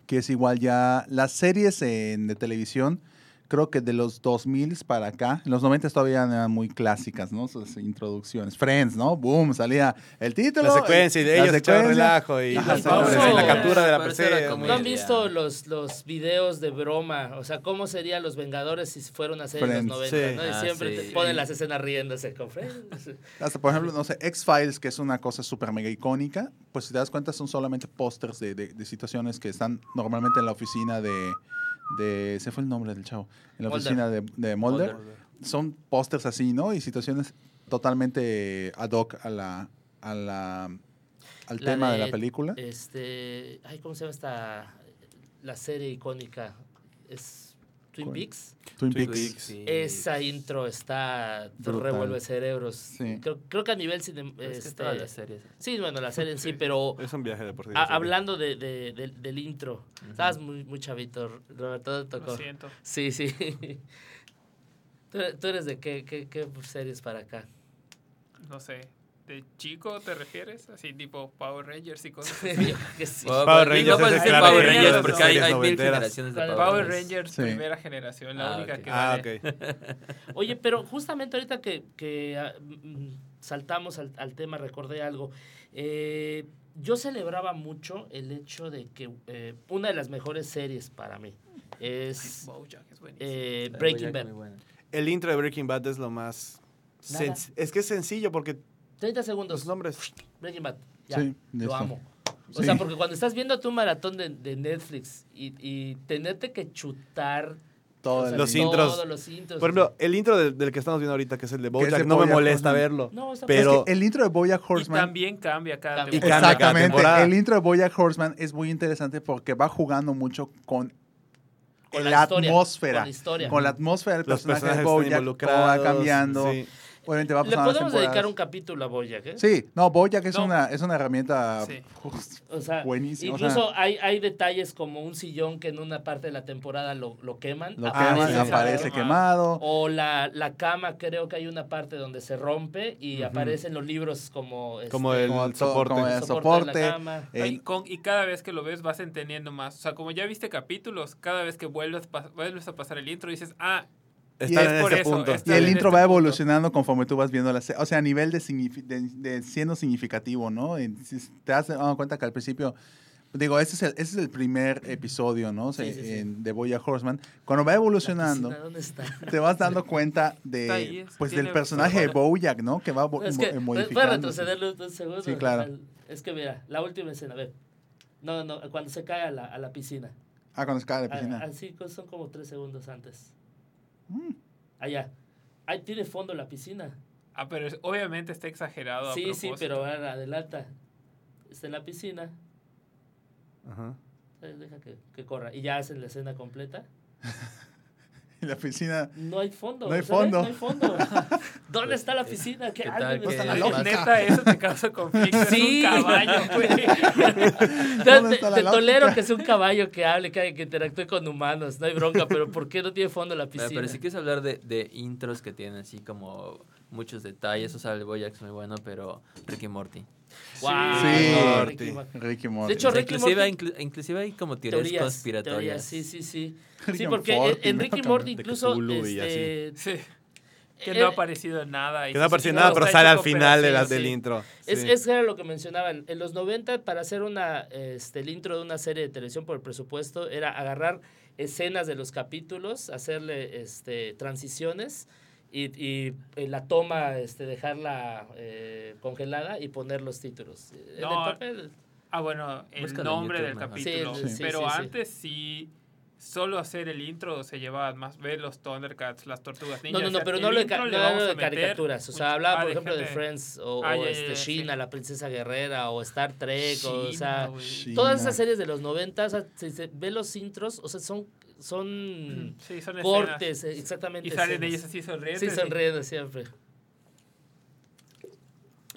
Speaker 2: que es igual ya las series en- de televisión. Creo que de los 2000 para acá, en los 90 todavía eran muy clásicas, ¿no? Sus introducciones. Friends, ¿no? Boom, salía el título.
Speaker 3: La secuencia y de
Speaker 2: la
Speaker 3: ellos echaba relajo y,
Speaker 2: Ajá,
Speaker 3: y la captura de la persona.
Speaker 4: ¿No han visto los, los videos de broma? O sea, ¿cómo serían los Vengadores si fuera una serie de
Speaker 2: Friends.
Speaker 4: los 90?
Speaker 3: Sí.
Speaker 4: ¿no? Y
Speaker 6: Ah,
Speaker 4: siempre
Speaker 6: sí.
Speaker 4: te ponen las escenas riéndose con Friends.
Speaker 2: Hasta, por ejemplo, no sé, X-Files, que es una cosa súper mega icónica, pues si te das cuenta son solamente pósters de, de- de situaciones que están normalmente en la oficina de... de se fue el nombre del chavo. En la
Speaker 4: Mulder.
Speaker 2: oficina de, de Mulder. Son pósters así, ¿no? Y situaciones totalmente ad hoc a la, a la, al
Speaker 4: La
Speaker 2: tema de,
Speaker 4: de-
Speaker 2: la película.
Speaker 4: Este, ay, ¿cómo se llama esta la serie icónica? Es Twin
Speaker 2: ¿Cuál?
Speaker 4: Peaks.
Speaker 2: Twin
Speaker 3: Twin
Speaker 2: Peaks.
Speaker 4: Esa intro está
Speaker 2: Brutal.
Speaker 4: revuelve cerebros.
Speaker 2: Sí.
Speaker 4: Creo, creo que a nivel cine,
Speaker 6: es que
Speaker 4: este,
Speaker 6: todas las series.
Speaker 4: sí, bueno, la serie en sí, pero
Speaker 3: Es un viaje de por sí.
Speaker 4: a- hablando de, de- del- del intro, estabas muy, muy chavito, Roberto, te tocó.
Speaker 5: Lo siento.
Speaker 4: Sí, sí. ¿Tú, tú eres de qué, qué, qué series para acá?
Speaker 5: No sé. ¿De chico te refieres? Así tipo Power Rangers y cosas así.
Speaker 4: sí.
Speaker 6: Power
Speaker 3: Power
Speaker 6: Rangers,
Speaker 3: Rangers
Speaker 6: no
Speaker 3: es
Speaker 6: puedes
Speaker 3: el
Speaker 6: decir
Speaker 5: claro
Speaker 6: Power
Speaker 5: ejemplo
Speaker 6: Rangers
Speaker 5: de
Speaker 6: porque hay,
Speaker 3: series
Speaker 6: hay mil
Speaker 3: noventeras.
Speaker 6: generaciones de
Speaker 4: Claro.
Speaker 6: Power
Speaker 5: Power
Speaker 6: Rangers.
Speaker 5: Rangers,
Speaker 2: Sí.
Speaker 5: primera generación, la
Speaker 6: Ah,
Speaker 5: única
Speaker 6: ok.
Speaker 5: que
Speaker 3: Ah,
Speaker 5: vale.
Speaker 3: ok.
Speaker 4: Oye, pero justamente ahorita que, que, ah, mm, saltamos al, al tema, recordé algo. Eh, yo celebraba mucho el hecho de que eh, una de las mejores series para mí es
Speaker 5: Bojack es buenísimo.
Speaker 4: eh, Breaking Bad.
Speaker 3: El intro de Breaking Bad es lo más... Es que es sencillo porque
Speaker 4: 30 segundos.
Speaker 3: los nombres...
Speaker 4: Breaking Bad. Ya,
Speaker 2: Sí,
Speaker 4: lo amo. O
Speaker 2: Sí.
Speaker 4: sea, porque cuando estás viendo tu maratón de, de Netflix y, y tenerte que chutar
Speaker 2: Todo
Speaker 4: o sea,
Speaker 2: el-
Speaker 3: Los
Speaker 4: todos los intros.
Speaker 3: Por ejemplo, el intro del, del que estamos viendo ahorita, que es el de Bojack, no me molesta
Speaker 2: Horseman.
Speaker 3: verlo.
Speaker 4: No, está
Speaker 3: pero
Speaker 2: Es que el intro de Bojack
Speaker 5: y
Speaker 2: Horseman
Speaker 5: también cambia cada.
Speaker 3: Y cambia cada
Speaker 2: Exactamente.
Speaker 3: temporada.
Speaker 2: El intro de Bojack Horseman es muy interesante porque va jugando mucho con,
Speaker 4: Con
Speaker 2: la,
Speaker 4: la historia,
Speaker 2: atmósfera.
Speaker 4: con la historia.
Speaker 2: Con la atmósfera del
Speaker 3: los
Speaker 2: personaje de Bojack. Todo va cambiando.
Speaker 3: sí.
Speaker 2: Obviamente va
Speaker 4: Le
Speaker 2: pasando las
Speaker 4: podemos dedicar un capítulo a Bojack, ¿eh?
Speaker 2: Sí, no, Bojack es,
Speaker 5: No.
Speaker 2: una, es una herramienta
Speaker 5: Sí.
Speaker 4: O sea,
Speaker 2: buenísima. o sea,
Speaker 4: incluso hay, hay detalles como un sillón que en una parte de la temporada lo, lo queman.
Speaker 2: lo
Speaker 4: aparece
Speaker 2: queman, aparece
Speaker 5: quemado.
Speaker 4: O la, la cama, creo que hay una parte donde se rompe y aparecen los libros como...
Speaker 3: Como
Speaker 4: este,
Speaker 3: el
Speaker 2: Como todo-
Speaker 3: soporte.
Speaker 2: como el
Speaker 4: de
Speaker 2: soporte.
Speaker 4: la cama.
Speaker 2: el-
Speaker 5: Y, con- y cada vez que lo ves vas entendiendo más. O sea, como ya viste capítulos, cada vez que vuelves, pa- vuelves a pasar el intro dices, ah,
Speaker 3: Están
Speaker 2: es
Speaker 3: en ese
Speaker 5: eso,
Speaker 3: punto.
Speaker 2: Y el intro va
Speaker 5: punto.
Speaker 2: evolucionando conforme tú vas viendo la serie. O sea, a nivel de, de, de siendo significativo, ¿no? Y te das cuenta que al principio, digo, ese es el, ese es el primer episodio, ¿no?
Speaker 4: Sí, sí, sí.
Speaker 2: en- de Boya Horseman. Cuando va evolucionando,
Speaker 4: piscina, ¿Dónde está?
Speaker 2: te vas dando cuenta de, pues, del personaje de. Bojack, ¿no? Que va
Speaker 4: Es que,
Speaker 2: mo-
Speaker 4: voy a
Speaker 2: modificando.
Speaker 4: retrocederle un segundo.
Speaker 2: Sí, claro.
Speaker 4: Es que mira, la última escena, a ver. No, no, cuando se cae a la, a la piscina.
Speaker 2: Ah, cuando se cae a la piscina.
Speaker 4: Así son como tres segundos antes.
Speaker 2: Mm.
Speaker 4: Allá. Ahí tiene fondo la piscina.
Speaker 5: ah, pero es- obviamente está exagerado. a
Speaker 4: Sí, sí, pero ahora adelanta. Está en la piscina.
Speaker 3: Ajá.
Speaker 4: Deja que, que corra. Y ya hacen la escena completa.
Speaker 2: Y la piscina.
Speaker 4: No hay fondo.
Speaker 2: No hay fondo.
Speaker 4: No hay fondo. ¿Dónde está la piscina? ¿Qué,
Speaker 6: ¿Qué tal
Speaker 4: está
Speaker 2: la lógica.
Speaker 5: neta, eso te causa conflicto.
Speaker 4: Sí.
Speaker 5: Es un caballo, güey.
Speaker 4: Te,
Speaker 2: ¿Dónde está la
Speaker 4: te tolero que es un caballo que hable, que, que interactúe con humanos, no hay bronca, pero ¿por qué no tiene fondo la
Speaker 6: Pero,
Speaker 4: piscina?
Speaker 6: pero si quieres hablar de, de intros que tienen así como muchos detalles, o sea, el es muy bueno, pero Ricky Morty.
Speaker 4: Wow,
Speaker 2: Sí.
Speaker 4: no,
Speaker 3: Ricky
Speaker 4: Morty.
Speaker 2: Ricky Morty.
Speaker 4: De hecho, Ricky
Speaker 6: inclusive,
Speaker 4: Morty-
Speaker 6: inclu- inclusive hay como teorías,
Speaker 4: Teorías,
Speaker 6: conspiratorias.
Speaker 4: teorías, sí, sí, sí.
Speaker 2: Rick
Speaker 4: Sí, porque
Speaker 2: Morty,
Speaker 4: en. Ricky. Morty incluso este,
Speaker 5: Sí. Que
Speaker 4: eh,
Speaker 5: no ha aparecido nada. y
Speaker 3: Que no
Speaker 5: sí,
Speaker 3: apareció
Speaker 5: sí,
Speaker 3: nada, pero sale al final de la,
Speaker 5: pedacillos,
Speaker 3: del intro.
Speaker 4: Es,
Speaker 3: Sí.
Speaker 4: es era lo que mencionaban. En los 90, para hacer una, este, el intro de una serie de televisión por el presupuesto, era agarrar escenas de los capítulos, hacerle este, transiciones y, y, eh, la toma, este, dejarla eh, congelada y poner los títulos. En el
Speaker 5: No,
Speaker 4: papel.
Speaker 5: Ah, bueno, el nombre
Speaker 6: YouTube
Speaker 5: del capítulo.
Speaker 4: Sí, sí,
Speaker 5: pero
Speaker 4: sí,
Speaker 5: antes sí, solo hacer el intro se llevaba más. Ver los Thundercats, las tortugas
Speaker 4: No,
Speaker 5: ninja.
Speaker 4: no,
Speaker 5: o
Speaker 4: no,
Speaker 5: sea,
Speaker 4: pero
Speaker 5: el
Speaker 4: no
Speaker 5: le
Speaker 4: no
Speaker 5: vamos
Speaker 4: hablo
Speaker 5: a
Speaker 4: de caricaturas. O sea, hablaba,
Speaker 5: ah,
Speaker 4: por ejemplo, de Friends o,
Speaker 5: Ah,
Speaker 4: o este,
Speaker 5: sí.
Speaker 4: la princesa guerrera, o Star Trek, o, o
Speaker 5: China,
Speaker 4: sea, todas
Speaker 2: China.
Speaker 4: esas series de los 90, o sea, se ve los intros, o sea, son, son
Speaker 5: Sí, son escenas.
Speaker 4: cortes, eh, exactamente.
Speaker 5: Y salen
Speaker 4: escenas.
Speaker 5: ellos así sonriendo.
Speaker 4: Sí, sonriendo siempre.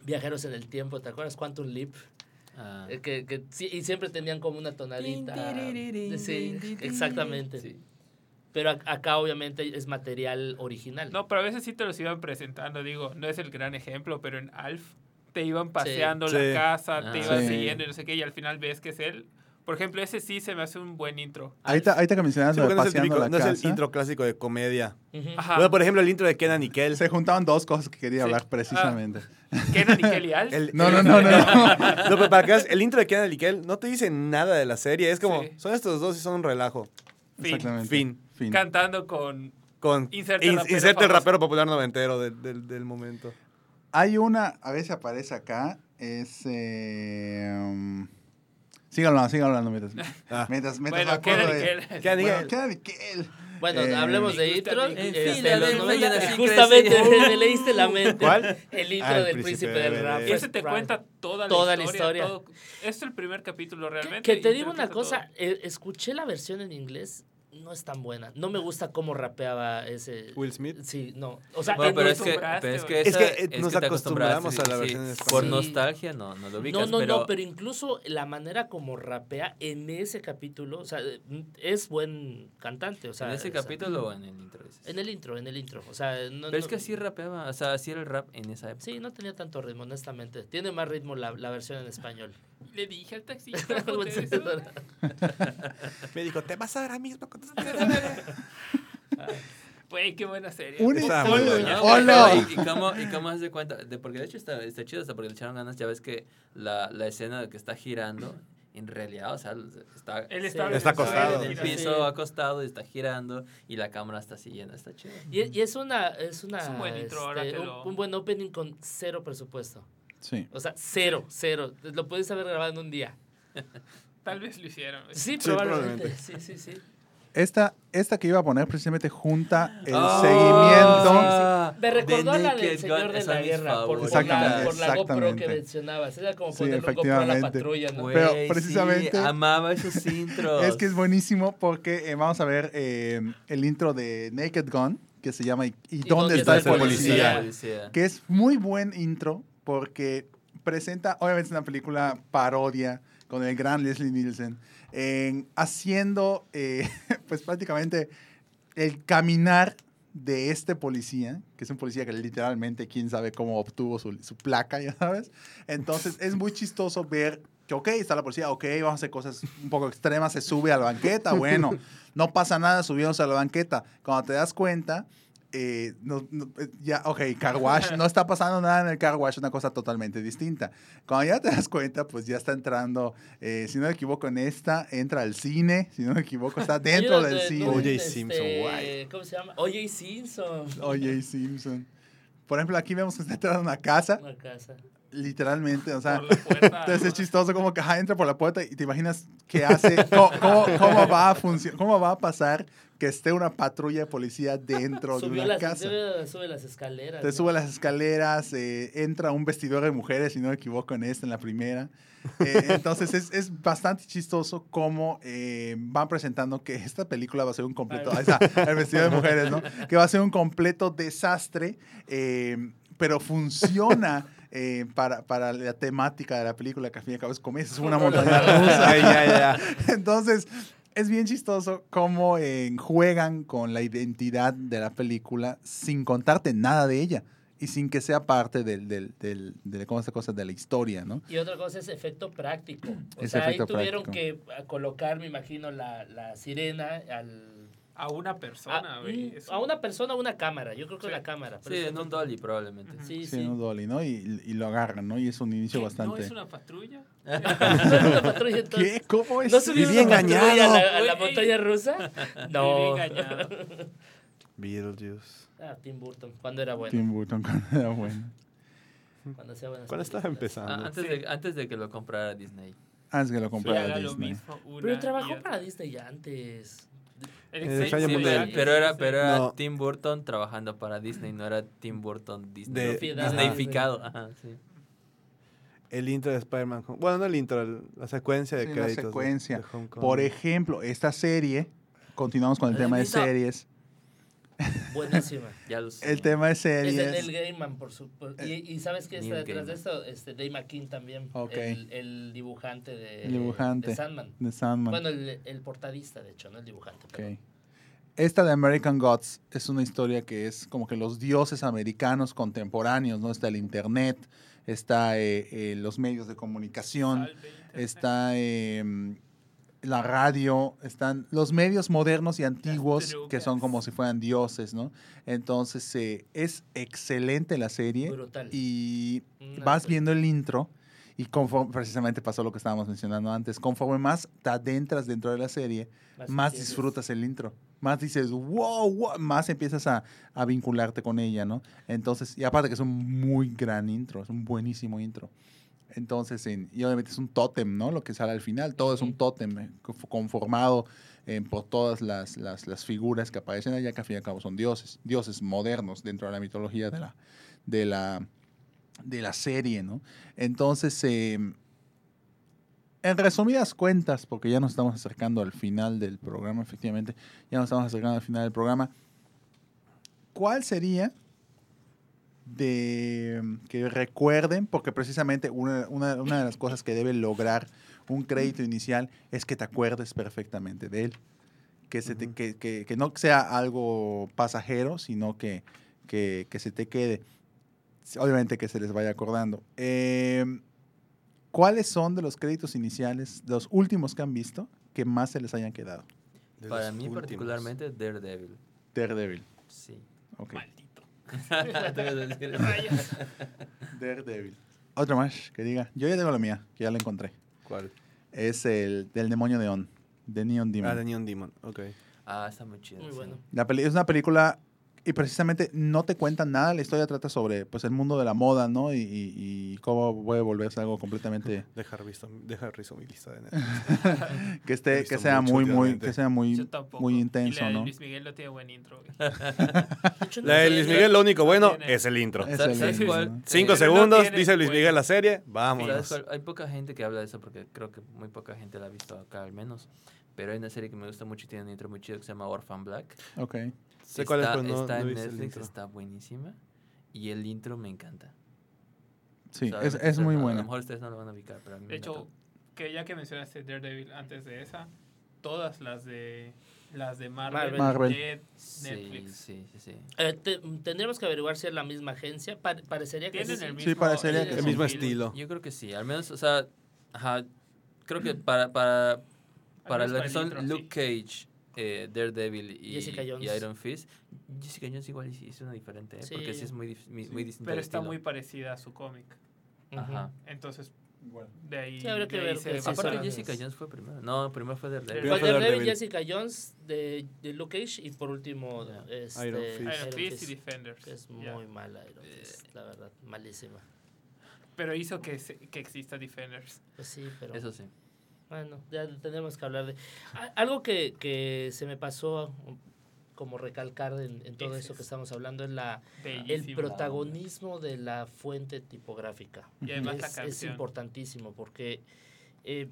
Speaker 4: Viajeros en el tiempo, ¿te acuerdas? Quantum Leap.
Speaker 6: Ah,
Speaker 4: Eh, que, que sí, y siempre tenían como una tonadita. Sí, exactamente.
Speaker 6: sí.
Speaker 4: Pero ac- acá obviamente es material original.
Speaker 5: No, pero a veces sí te los iban presentando, digo, no es el gran ejemplo, pero en Alf te iban paseando
Speaker 3: Sí.
Speaker 5: la
Speaker 3: Sí.
Speaker 5: casa,
Speaker 6: Ah.
Speaker 5: te iban
Speaker 2: Sí.
Speaker 5: siguiendo y no sé qué, y al final ves que es él. Por ejemplo, ese sí se me hace un buen intro.
Speaker 2: Ahorita, ahorita que mencionabas
Speaker 3: Sí,
Speaker 2: lo de
Speaker 3: porque no es, el
Speaker 2: paseando
Speaker 3: típico-
Speaker 2: la
Speaker 3: no es el intro clásico de comedia.
Speaker 4: Ujú.
Speaker 5: Ajá.
Speaker 3: Bueno, por ejemplo, el intro de Kenan y Kel.
Speaker 2: se juntaban dos cosas que quería
Speaker 5: Sí.
Speaker 2: hablar precisamente.
Speaker 5: Kenan y Kelly Alf.
Speaker 3: El-
Speaker 2: No, no, no, no. no.
Speaker 3: No, pero para que veas, el intro de Kenan y Kel no te dice nada de la serie. Es como,
Speaker 5: Sí.
Speaker 3: son estos dos y son un relajo.
Speaker 5: Fin.
Speaker 2: Exactamente.
Speaker 3: Fin.
Speaker 2: Fin.
Speaker 5: Cantando con...
Speaker 3: Con
Speaker 5: Inserte
Speaker 3: in-
Speaker 5: rapero
Speaker 3: inserte el rapero popular noventero del, del, del momento.
Speaker 2: Hay una, a veces aparece acá, es... Eh, um, siga hablando, siga hablando mientras...
Speaker 3: Ah.
Speaker 2: mientras, mientras
Speaker 5: Bueno,
Speaker 2: me acuerdo
Speaker 5: Kenan y
Speaker 2: de-
Speaker 5: Kel.
Speaker 3: Kenan y
Speaker 2: Bueno,
Speaker 3: Kel.
Speaker 2: Eh,
Speaker 4: hablemos de intro.
Speaker 6: gusta.
Speaker 4: este, los
Speaker 6: del
Speaker 4: 90,
Speaker 6: Rey de
Speaker 4: justamente me leíste la mente.
Speaker 3: ¿Cuál?
Speaker 4: El intro
Speaker 3: Ah, el
Speaker 4: del
Speaker 3: príncipe
Speaker 4: príncipe del
Speaker 3: de
Speaker 4: rap.
Speaker 5: Y ese te cuenta toda la
Speaker 4: Toda la
Speaker 5: historia.
Speaker 4: historia.
Speaker 5: todo. Es el primer capítulo realmente.
Speaker 4: que te digo una cosa,
Speaker 5: todo.
Speaker 4: eh, escuché la versión en inglés, no es tan buena. No me gusta cómo rapeaba ese...
Speaker 3: Will Smith.
Speaker 4: Sí, no. O sea,
Speaker 6: Bueno, pero es que, pero es que,
Speaker 3: Es
Speaker 6: esa-
Speaker 3: que, eh,
Speaker 6: es
Speaker 3: nos
Speaker 6: que te
Speaker 3: acostumbramos a la
Speaker 6: sí.
Speaker 3: versión en
Speaker 6: Por nostalgia no, no lo ubicas,
Speaker 4: No, no,
Speaker 6: pero,
Speaker 4: no, pero incluso la manera como rapea en ese capítulo, o sea, es buen cantante, o sea,
Speaker 6: en ese
Speaker 4: o sea,
Speaker 6: capítulo o en el intro. dices?
Speaker 4: en el intro, en el intro, o sea, no,
Speaker 6: pero es
Speaker 4: no-
Speaker 6: que así rapeaba, o sea, así era el rap en esa época.
Speaker 4: Sí, no tenía tanto ritmo, honestamente. Tiene más ritmo la, la versión en español.
Speaker 5: Le dije al taxista.
Speaker 3: Me dijo, te vas ahora mismo con
Speaker 5: Güey, qué buena serie.
Speaker 2: Un
Speaker 3: Estaba
Speaker 2: ¡Oh. ¡Oh!
Speaker 6: ¿Y, y cómo, ¿Y cómo has de cuenta? De, porque de hecho está, está chido, hasta porque le echaron ganas. Ya ves que la, la escena de que está girando, en realidad, o sea, está,
Speaker 5: Él
Speaker 4: Sí.
Speaker 5: está,
Speaker 3: acostado.
Speaker 6: en el
Speaker 4: Sí.
Speaker 6: piso acostado y está girando y la cámara está siguiendo. Está chido.
Speaker 4: Y, y es una, es una
Speaker 5: Es un buen intro, ahora
Speaker 4: este,
Speaker 5: que
Speaker 4: un,
Speaker 5: lo-
Speaker 4: un buen opening con cero presupuesto.
Speaker 2: Sí.
Speaker 4: O sea, cero, cero. Lo puedes haber grabado en un día.
Speaker 5: Tal vez lo hicieron.
Speaker 4: Sí,
Speaker 3: Sí,
Speaker 4: probablemente.
Speaker 3: probablemente.
Speaker 4: Sí, sí, sí.
Speaker 2: Esta, esta que iba a poner precisamente junta el
Speaker 6: Oh,
Speaker 2: seguimiento.
Speaker 6: sí, sí.
Speaker 4: Me recordó
Speaker 6: The
Speaker 4: a la del
Speaker 6: Naked
Speaker 4: Señor
Speaker 6: Gun,
Speaker 4: de la Guerra por, por
Speaker 2: Exactamente,
Speaker 4: la, por la GoPro que mencionabas. Era como
Speaker 2: Sí,
Speaker 4: poner GoPro a la
Speaker 2: efectivamente.
Speaker 4: patrulla,
Speaker 2: Pero
Speaker 6: sí,
Speaker 2: precisamente-
Speaker 6: amaba esos intros.
Speaker 2: Es que es buenísimo porque eh, vamos a ver eh, el intro de Naked Gun, que se llama ¿Y, y dónde está el policía?
Speaker 6: policía?
Speaker 2: Que es muy buen intro porque presenta, obviamente es una película parodia con el gran Leslie Nielsen, en- haciendo eh, pues prácticamente el caminar de este policía, que es un policía que literalmente quién sabe cómo obtuvo su, su placa, ya sabes. Entonces es muy chistoso ver que, ok, está la policía, ok, vamos a hacer cosas un poco extremas, se sube a la banqueta, bueno, no pasa nada subiéndose a la banqueta. Cuando te das cuenta, eh, no- no, eh, ya, ok, car wash, no está pasando nada en el car wash, una cosa totalmente distinta. Cuando ya te das cuenta, pues ya está entrando, eh, si no me equivoco, en esta, entra al cine, si no me equivoco, está dentro del
Speaker 4: de-
Speaker 2: cine.
Speaker 3: O.J.
Speaker 4: este,
Speaker 3: Simpson, guay.
Speaker 4: ¿Cómo se llama? O.J. Simpson.
Speaker 2: O.J. Simpson. Por ejemplo, aquí vemos que está entrando a una casa,
Speaker 4: Una casa.
Speaker 2: Literalmente, o sea,
Speaker 5: Por la puerta.
Speaker 2: entonces es chistoso como que ajá, entra por la puerta y te imaginas qué hace, cómo, cómo- cómo va a funcionar, cómo va a pasar que esté una patrulla de policía dentro de
Speaker 4: Subió
Speaker 2: una
Speaker 4: las,
Speaker 2: casa.
Speaker 4: sube, sube las escaleras.
Speaker 2: Te
Speaker 4: ¿no?
Speaker 2: sube las escaleras, eh, entra un vestidor de mujeres, si no me equivoco, en esta, en la primera. Eh, entonces es, es bastante chistoso cómo eh, van presentando que esta película va a ser un completo, ahí está, el vestido de mujeres, ¿no? Que va a ser un completo desastre, eh, pero funciona eh, para, para la temática de la película, que al fin y al cabo es comedia, es una montaña rusa.
Speaker 3: Ya, ya.
Speaker 2: Entonces, es bien chistoso cómo eh, juegan con la identidad de la película sin contarte nada de ella y sin que sea parte del, del, del, de, ¿cómo se cosa? de la historia, ¿no?
Speaker 4: Y otra cosa es efecto práctico. O
Speaker 2: Es
Speaker 4: sea, ahí tuvieron
Speaker 2: práctico.
Speaker 4: que colocar, me imagino, la, la sirena al...
Speaker 5: A una persona,
Speaker 4: a,
Speaker 5: güey. Es
Speaker 4: a
Speaker 5: un-
Speaker 4: una persona una cámara. Yo creo que
Speaker 5: Sí.
Speaker 4: la cámara. pero
Speaker 6: Sí,
Speaker 4: es
Speaker 6: en un dolly probablemente.
Speaker 4: Sí,
Speaker 2: Sí,
Speaker 4: sí.
Speaker 2: un dolly, ¿no? Y, y lo agarran, ¿no? Y es un inicio
Speaker 5: ¿Qué?
Speaker 2: bastante...
Speaker 5: ¿No es una patrulla?
Speaker 4: ¿No era una patrulla entonces?
Speaker 2: ¿Qué? ¿Cómo es?
Speaker 4: ¿No
Speaker 3: Viví
Speaker 4: una patrulla a la, a la montaña rusa?
Speaker 5: Viví
Speaker 4: No.
Speaker 5: engañado.
Speaker 3: Beetlejuice.
Speaker 4: Ah, Tim Burton, cuando era bueno.
Speaker 2: Tim Burton cuando era bueno.
Speaker 4: Cuando hacía buenas
Speaker 3: ¿Cuándo estaba empezando?
Speaker 6: Ah, antes,
Speaker 5: Sí.
Speaker 6: de, antes de que lo comprara Disney.
Speaker 2: Antes que lo comprara
Speaker 5: lo
Speaker 2: Disney.
Speaker 5: mismo una
Speaker 4: Pero trabajó para Disney ya antes.
Speaker 5: De
Speaker 6: Pero era, pero era
Speaker 3: No.
Speaker 6: Tim Burton trabajando para Disney, no era Tim Burton Disney.
Speaker 3: De-.
Speaker 6: Disneyficado. Ajá, sí.
Speaker 3: El intro de Spider-Man. Home- Bueno, no el intro, el- la secuencia de
Speaker 2: Sí, la
Speaker 3: créditos. de-
Speaker 2: secuencia.
Speaker 3: de Homecoming.
Speaker 2: Por ejemplo, esta serie, continuamos con el tema de series.
Speaker 4: Buenísima.
Speaker 6: Ya lo sé.
Speaker 2: El tema de
Speaker 4: Es de
Speaker 2: series.
Speaker 4: Neil Gaiman, por su... por- y, y ¿sabes qué está
Speaker 6: Neil
Speaker 4: detrás de esto? Este, Dave McKean también.
Speaker 2: Ok.
Speaker 4: El, el dibujante de,
Speaker 2: El dibujante.
Speaker 4: de Sandman.
Speaker 2: de Sandman.
Speaker 4: Bueno, el, el portadista, de hecho, no el dibujante.
Speaker 2: Esta de American Gods es una historia que es como que los dioses americanos contemporáneos, ¿no? Está el internet, está eh, eh, los medios de comunicación, está eh, la radio, están los medios modernos y antiguos que son como si fueran dioses, ¿no? Entonces eh, es excelente la serie
Speaker 4: Brutal.
Speaker 2: y
Speaker 4: Una
Speaker 2: vas viendo el intro y conforme, precisamente pasó lo que estábamos mencionando antes, conforme más te adentras dentro de la serie, más disfrutas el intro. Más dices, wow, wow, más empiezas a, a vincularte con ella, ¿no? entonces, y aparte que es un muy gran intro, es un buenísimo intro. Entonces, en- y obviamente es un tótem, ¿no? Lo que sale al final, todo es un tótem eh, conf- conformado eh, por todas las, las, las figuras que aparecen allá, que al fin y al cabo son dioses, dioses modernos dentro de la mitología de la, de la, de la serie, ¿no? Entonces, eh, en resumidas cuentas, porque ya nos estamos acercando al final del programa, efectivamente, ya nos estamos acercando al final del programa, ¿cuál sería de que recuerden, porque precisamente una, una- una de las cosas que debe lograr un crédito inicial es que te acuerdes perfectamente de él, que, se te- que, que- que no sea algo pasajero, sino que, que, que se te quede, obviamente que se les vaya acordando. Em, ¿Cuáles son de los créditos iniciales, de los últimos que han visto, que más se les hayan quedado?
Speaker 3: De
Speaker 6: Para mí
Speaker 3: últimos.
Speaker 6: particularmente Daredevil.
Speaker 2: Daredevil.
Speaker 6: Sí.
Speaker 2: Ok.
Speaker 5: Maldito.
Speaker 2: Daredevil. Otra más que diga. Yo ya tengo la mía, que ya la encontré.
Speaker 3: ¿Cuál?
Speaker 2: Es el del demonio Neon. De Neon Demon.
Speaker 3: Ah, de Neon Demon. Ok.
Speaker 6: Ah, está muy chido.
Speaker 4: Muy
Speaker 6: sí.
Speaker 4: bueno.
Speaker 2: La peli- es una película y precisamente no te cuentan nada. La historia trata sobre pues el mundo de la moda, ¿no? Y, y- y cómo puede volverse algo completamente
Speaker 3: Dejar visto, dejar reviso mi lista de Netflix.
Speaker 2: que esté
Speaker 3: visto
Speaker 2: que sea
Speaker 3: mucho
Speaker 2: muy muy que sea muy muy
Speaker 5: Y
Speaker 2: intenso,
Speaker 5: la de
Speaker 2: ¿no?
Speaker 5: Luis Miguel no tiene buen intro.
Speaker 3: La de Luis Miguel, lo único bueno es el intro.
Speaker 2: Es
Speaker 6: ¿Sabes-
Speaker 2: el-
Speaker 6: sabes cuál?
Speaker 3: Cinco
Speaker 5: Eh,
Speaker 3: segundos,
Speaker 5: no
Speaker 3: dice Luis. Miguel la serie,
Speaker 6: ¿Sabes
Speaker 3: vámonos.
Speaker 6: Hay poca gente que habla de eso porque creo que muy poca gente la ha visto acá al menos. Pero hay una serie que me gusta mucho y tiene un intro muy chido que se llama Orphan Black.
Speaker 2: Ok.
Speaker 3: Sé cuál es,
Speaker 6: está
Speaker 3: no-
Speaker 6: está
Speaker 3: no
Speaker 6: en
Speaker 3: el
Speaker 6: Netflix, está buenísima. Y el intro me encanta.
Speaker 2: Sí,
Speaker 6: O sea,
Speaker 2: es, es muy
Speaker 6: a- A lo
Speaker 2: buena.
Speaker 6: mejor ustedes no lo van a ubicar, pero a mí
Speaker 5: De
Speaker 6: me
Speaker 5: hecho,
Speaker 6: encanta.
Speaker 5: que ya que mencionaste Daredevil antes de esa, todas las de las de
Speaker 4: Marvel.
Speaker 5: Marvel, de
Speaker 6: Sí,
Speaker 5: Netflix.
Speaker 6: sí, sí, sí.
Speaker 4: Eh, te- tendríamos que averiguar si es la misma agencia. Pa- parecería que sí.
Speaker 5: el
Speaker 2: Sí,
Speaker 5: mismo,
Speaker 2: parecería
Speaker 5: el
Speaker 2: que
Speaker 3: El
Speaker 2: sí.
Speaker 3: mismo estilo.
Speaker 6: Yo creo que sí, al menos, o sea, ajá, creo que para, para, para
Speaker 5: para
Speaker 6: que
Speaker 5: el
Speaker 6: son
Speaker 5: intro,
Speaker 6: Luke Cage, eh, Daredevil y,
Speaker 4: Jessica
Speaker 6: y. Iron Fist, Jessica Jones igual es una diferente, ¿eh?
Speaker 4: Sí.
Speaker 6: porque sí es muy, muy,
Speaker 2: Sí,
Speaker 6: muy distinto.
Speaker 5: Pero está
Speaker 6: estilo.
Speaker 5: muy parecida a su cómic.
Speaker 6: Ajá.
Speaker 5: Entonces, de ahí,
Speaker 4: Sí, habría que
Speaker 5: de ahí
Speaker 4: ver
Speaker 5: se
Speaker 6: Aparte, Jessica Jones fue primero. No, primero fue Daredevil.
Speaker 3: Primero
Speaker 4: Fue Daredevil,
Speaker 3: Daredevil.
Speaker 4: Jessica Jones de, de Luke Cage y por último
Speaker 6: Ya.
Speaker 4: este,
Speaker 3: Iron Fist.
Speaker 5: Iron Fist y
Speaker 4: Fist,
Speaker 5: Defenders.
Speaker 4: que es
Speaker 5: Ya.
Speaker 4: muy mala Iron Fist, la verdad, malísima.
Speaker 5: Pero hizo que, que exista Defenders.
Speaker 4: Pues sí, pero
Speaker 6: Eso sí.
Speaker 4: Bueno, ya tenemos que hablar de algo que, que se me pasó como recalcar en, en todo eso que
Speaker 5: es
Speaker 4: estamos hablando es la el protagonismo de la fuente tipográfica.
Speaker 5: Y
Speaker 4: es, importantísimo porque eh,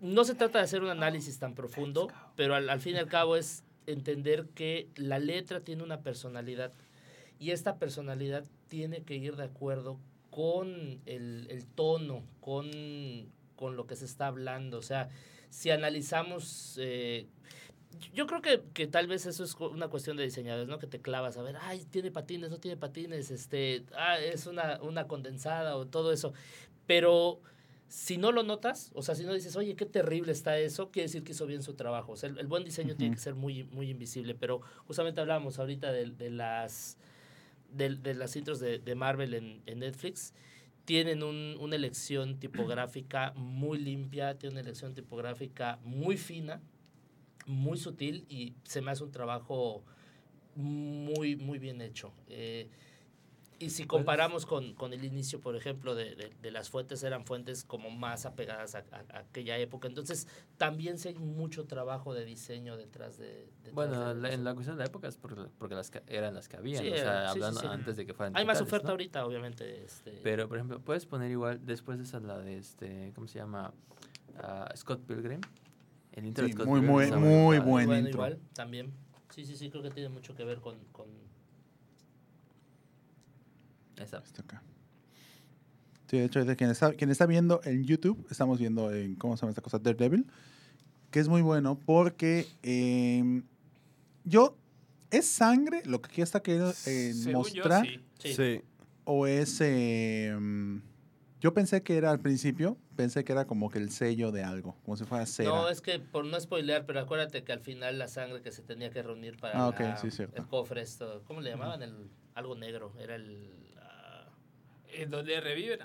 Speaker 4: no se trata de hacer un análisis tan profundo, pero al, al fin y al cabo es entender que la letra tiene una personalidad y esta personalidad tiene que ir de acuerdo con el, el tono, con, con lo que se está hablando. O sea, si analizamos... eh, yo creo que, que tal vez eso es una cuestión de diseñadores, ¿no? Que te clavas a ver, ay, tiene patines, no tiene patines, este, ah, es una, una condensada o todo eso. Pero si no lo notas, o sea, si no dices, oye, qué terrible está eso, quiere decir que hizo bien su trabajo. O sea, el, el buen diseño tiene que ser muy, muy invisible. Pero justamente hablábamos ahorita de, de las de, de las intros de, de Marvel en, en Netflix. Tienen un- una elección tipográfica muy limpia, tienen una elección tipográfica muy fina, muy sutil y se me hace un trabajo muy, muy bien hecho. Eh, y si comparamos con, con el inicio, por ejemplo, de, de- de las fuentes, eran fuentes como más apegadas a, a- a aquella época. Entonces, también sí hay mucho trabajo de diseño detrás de... detrás
Speaker 6: Bueno,
Speaker 4: de
Speaker 6: la- en la cuestión de la época es porque, porque las que- eran las que habían,
Speaker 4: Sí,
Speaker 6: o sea,
Speaker 4: sí,
Speaker 6: hablando
Speaker 4: sí.
Speaker 6: antes de que fueran
Speaker 4: Hay más oferta
Speaker 6: ¿no?
Speaker 4: ahorita, obviamente. Este,
Speaker 6: Pero, por ejemplo, puedes poner igual, después de esa, la de este, ¿cómo se llama? Ah, Scott Pilgrim. El intro
Speaker 2: Sí,
Speaker 6: de Scott
Speaker 2: muy,
Speaker 6: Pilgrim
Speaker 2: muy, muy buen
Speaker 4: bueno,
Speaker 2: intro.
Speaker 4: igual, también. Sí, sí, sí, creo que tiene mucho que ver con... con
Speaker 2: Está acá. Sí, de hecho, de quien está, quien está viendo en YouTube, estamos viendo en, ¿cómo se llama esta cosa? Daredevil, que es muy bueno porque eh, yo, ¿es sangre lo que aquí está queriendo eh, mostrar?
Speaker 5: yo, sí.
Speaker 4: sí.
Speaker 2: ¿O es... eh, yo pensé que era al principio, pensé que era como que el sello de algo, como si fuera cera.
Speaker 4: No, es que por no spoilear, pero acuérdate que al final la sangre que se tenía que reunir para
Speaker 2: Ah, ok,
Speaker 4: la-
Speaker 2: sí,
Speaker 4: el cofre, esto, ¿cómo le llamaban? El, algo negro, era el...
Speaker 5: En donde reviven.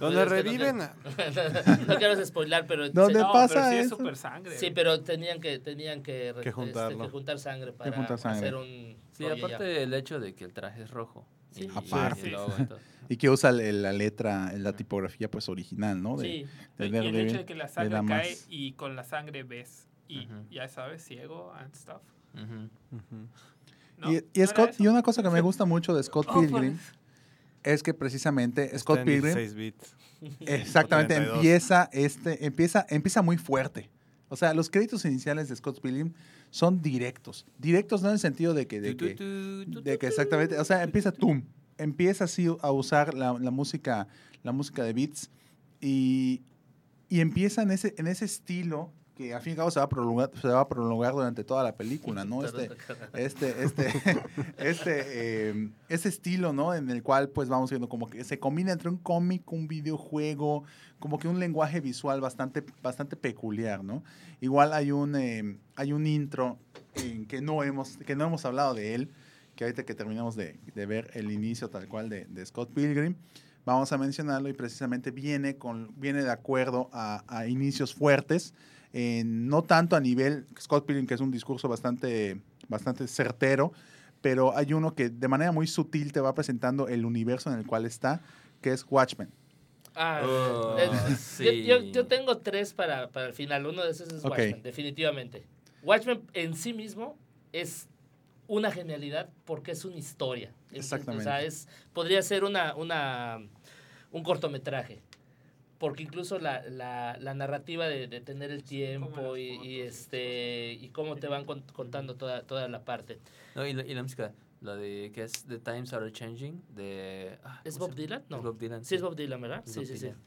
Speaker 3: Donde
Speaker 4: es que
Speaker 3: reviven.
Speaker 4: No, no quiero spoilar, pero...
Speaker 2: ¿Dónde
Speaker 5: no,
Speaker 2: pasa
Speaker 5: pero sí es
Speaker 2: eso?
Speaker 5: super sangre.
Speaker 4: Sí, pero tenían que, tenían que,
Speaker 3: Que juntarlo.
Speaker 4: este, que juntar sangre para
Speaker 2: juntar sangre.
Speaker 4: hacer un...
Speaker 6: Sí,
Speaker 4: oye, ya.
Speaker 6: aparte el hecho de que el traje es rojo.
Speaker 4: Sí.
Speaker 6: Y- y
Speaker 2: Aparte.
Speaker 6: y.
Speaker 2: Y que usa el- la letra, la tipografía pues original, ¿no? De,
Speaker 4: Sí,
Speaker 2: de
Speaker 5: y el hecho de que la sangre cae
Speaker 2: más.
Speaker 5: y con la sangre ves. Y
Speaker 6: Ujú.
Speaker 5: ya sabes, ciego and stuff.
Speaker 6: Ujú.
Speaker 3: Ujú.
Speaker 5: ¿no?
Speaker 2: Y,
Speaker 5: ¿No
Speaker 2: y
Speaker 5: era
Speaker 2: Scott, y una cosa que me gusta mucho de Scott
Speaker 5: Oh,
Speaker 2: Pilgrim
Speaker 5: eso.
Speaker 2: Es que precisamente
Speaker 3: Está
Speaker 2: Scott
Speaker 3: en
Speaker 2: Pilgrim
Speaker 3: 16 bits.
Speaker 2: exactamente
Speaker 3: 32.
Speaker 2: empieza este empieza empieza muy fuerte. O sea, los créditos iniciales de Scott Pilgrim son directos. Directos no en el sentido de que de que, de exactamente, o sea, empieza tum, empieza así a usar la, la música la música de beats y, y empieza en ese en ese estilo que al fin y cabo se va a prolongar, se va a prolongar durante toda la película, ¿no? Este, este, este, este, eh, ese estilo, ¿no? En el cual, pues, vamos viendo como que se combina entre un cómic, un videojuego, como que un lenguaje visual bastante, bastante peculiar, ¿no? Igual hay un, eh, hay un intro en que no hemos, que no hemos hablado de él, que ahorita que terminamos de, de ver el inicio tal cual de, de Scott Pilgrim, vamos a mencionarlo y precisamente viene, con, viene de acuerdo a, a inicios fuertes, eh, no tanto a nivel Scott Pilgrim, que es un discurso bastante, bastante certero, pero hay uno que de manera muy sutil te va presentando el universo en el cual está, que es Watchmen.
Speaker 4: Ah,
Speaker 6: Oh,
Speaker 4: eh,
Speaker 6: sí.
Speaker 4: yo, yo- yo tengo tres para, para el final. Uno de esos es. Watchmen, definitivamente. Watchmen en sí mismo es una genialidad porque es una historia. Es-
Speaker 2: Exactamente.
Speaker 4: O sea, es, podría ser una, una, un cortometraje. Porque incluso la, la, la narrativa de, de tener el tiempo y, este y cómo te van cont- contando toda, toda la parte.
Speaker 6: No, y, la, y la música, la de que es The Times Are Changing, de... ah,
Speaker 4: ¿Es
Speaker 6: ¿cómo
Speaker 4: Bob? Dylan? No.
Speaker 6: Es Bob Dylan.
Speaker 4: Sí, es Bob Dylan, ¿verdad?
Speaker 6: Es
Speaker 4: Sí,
Speaker 6: Bob
Speaker 4: sí, sí.
Speaker 6: Dylan.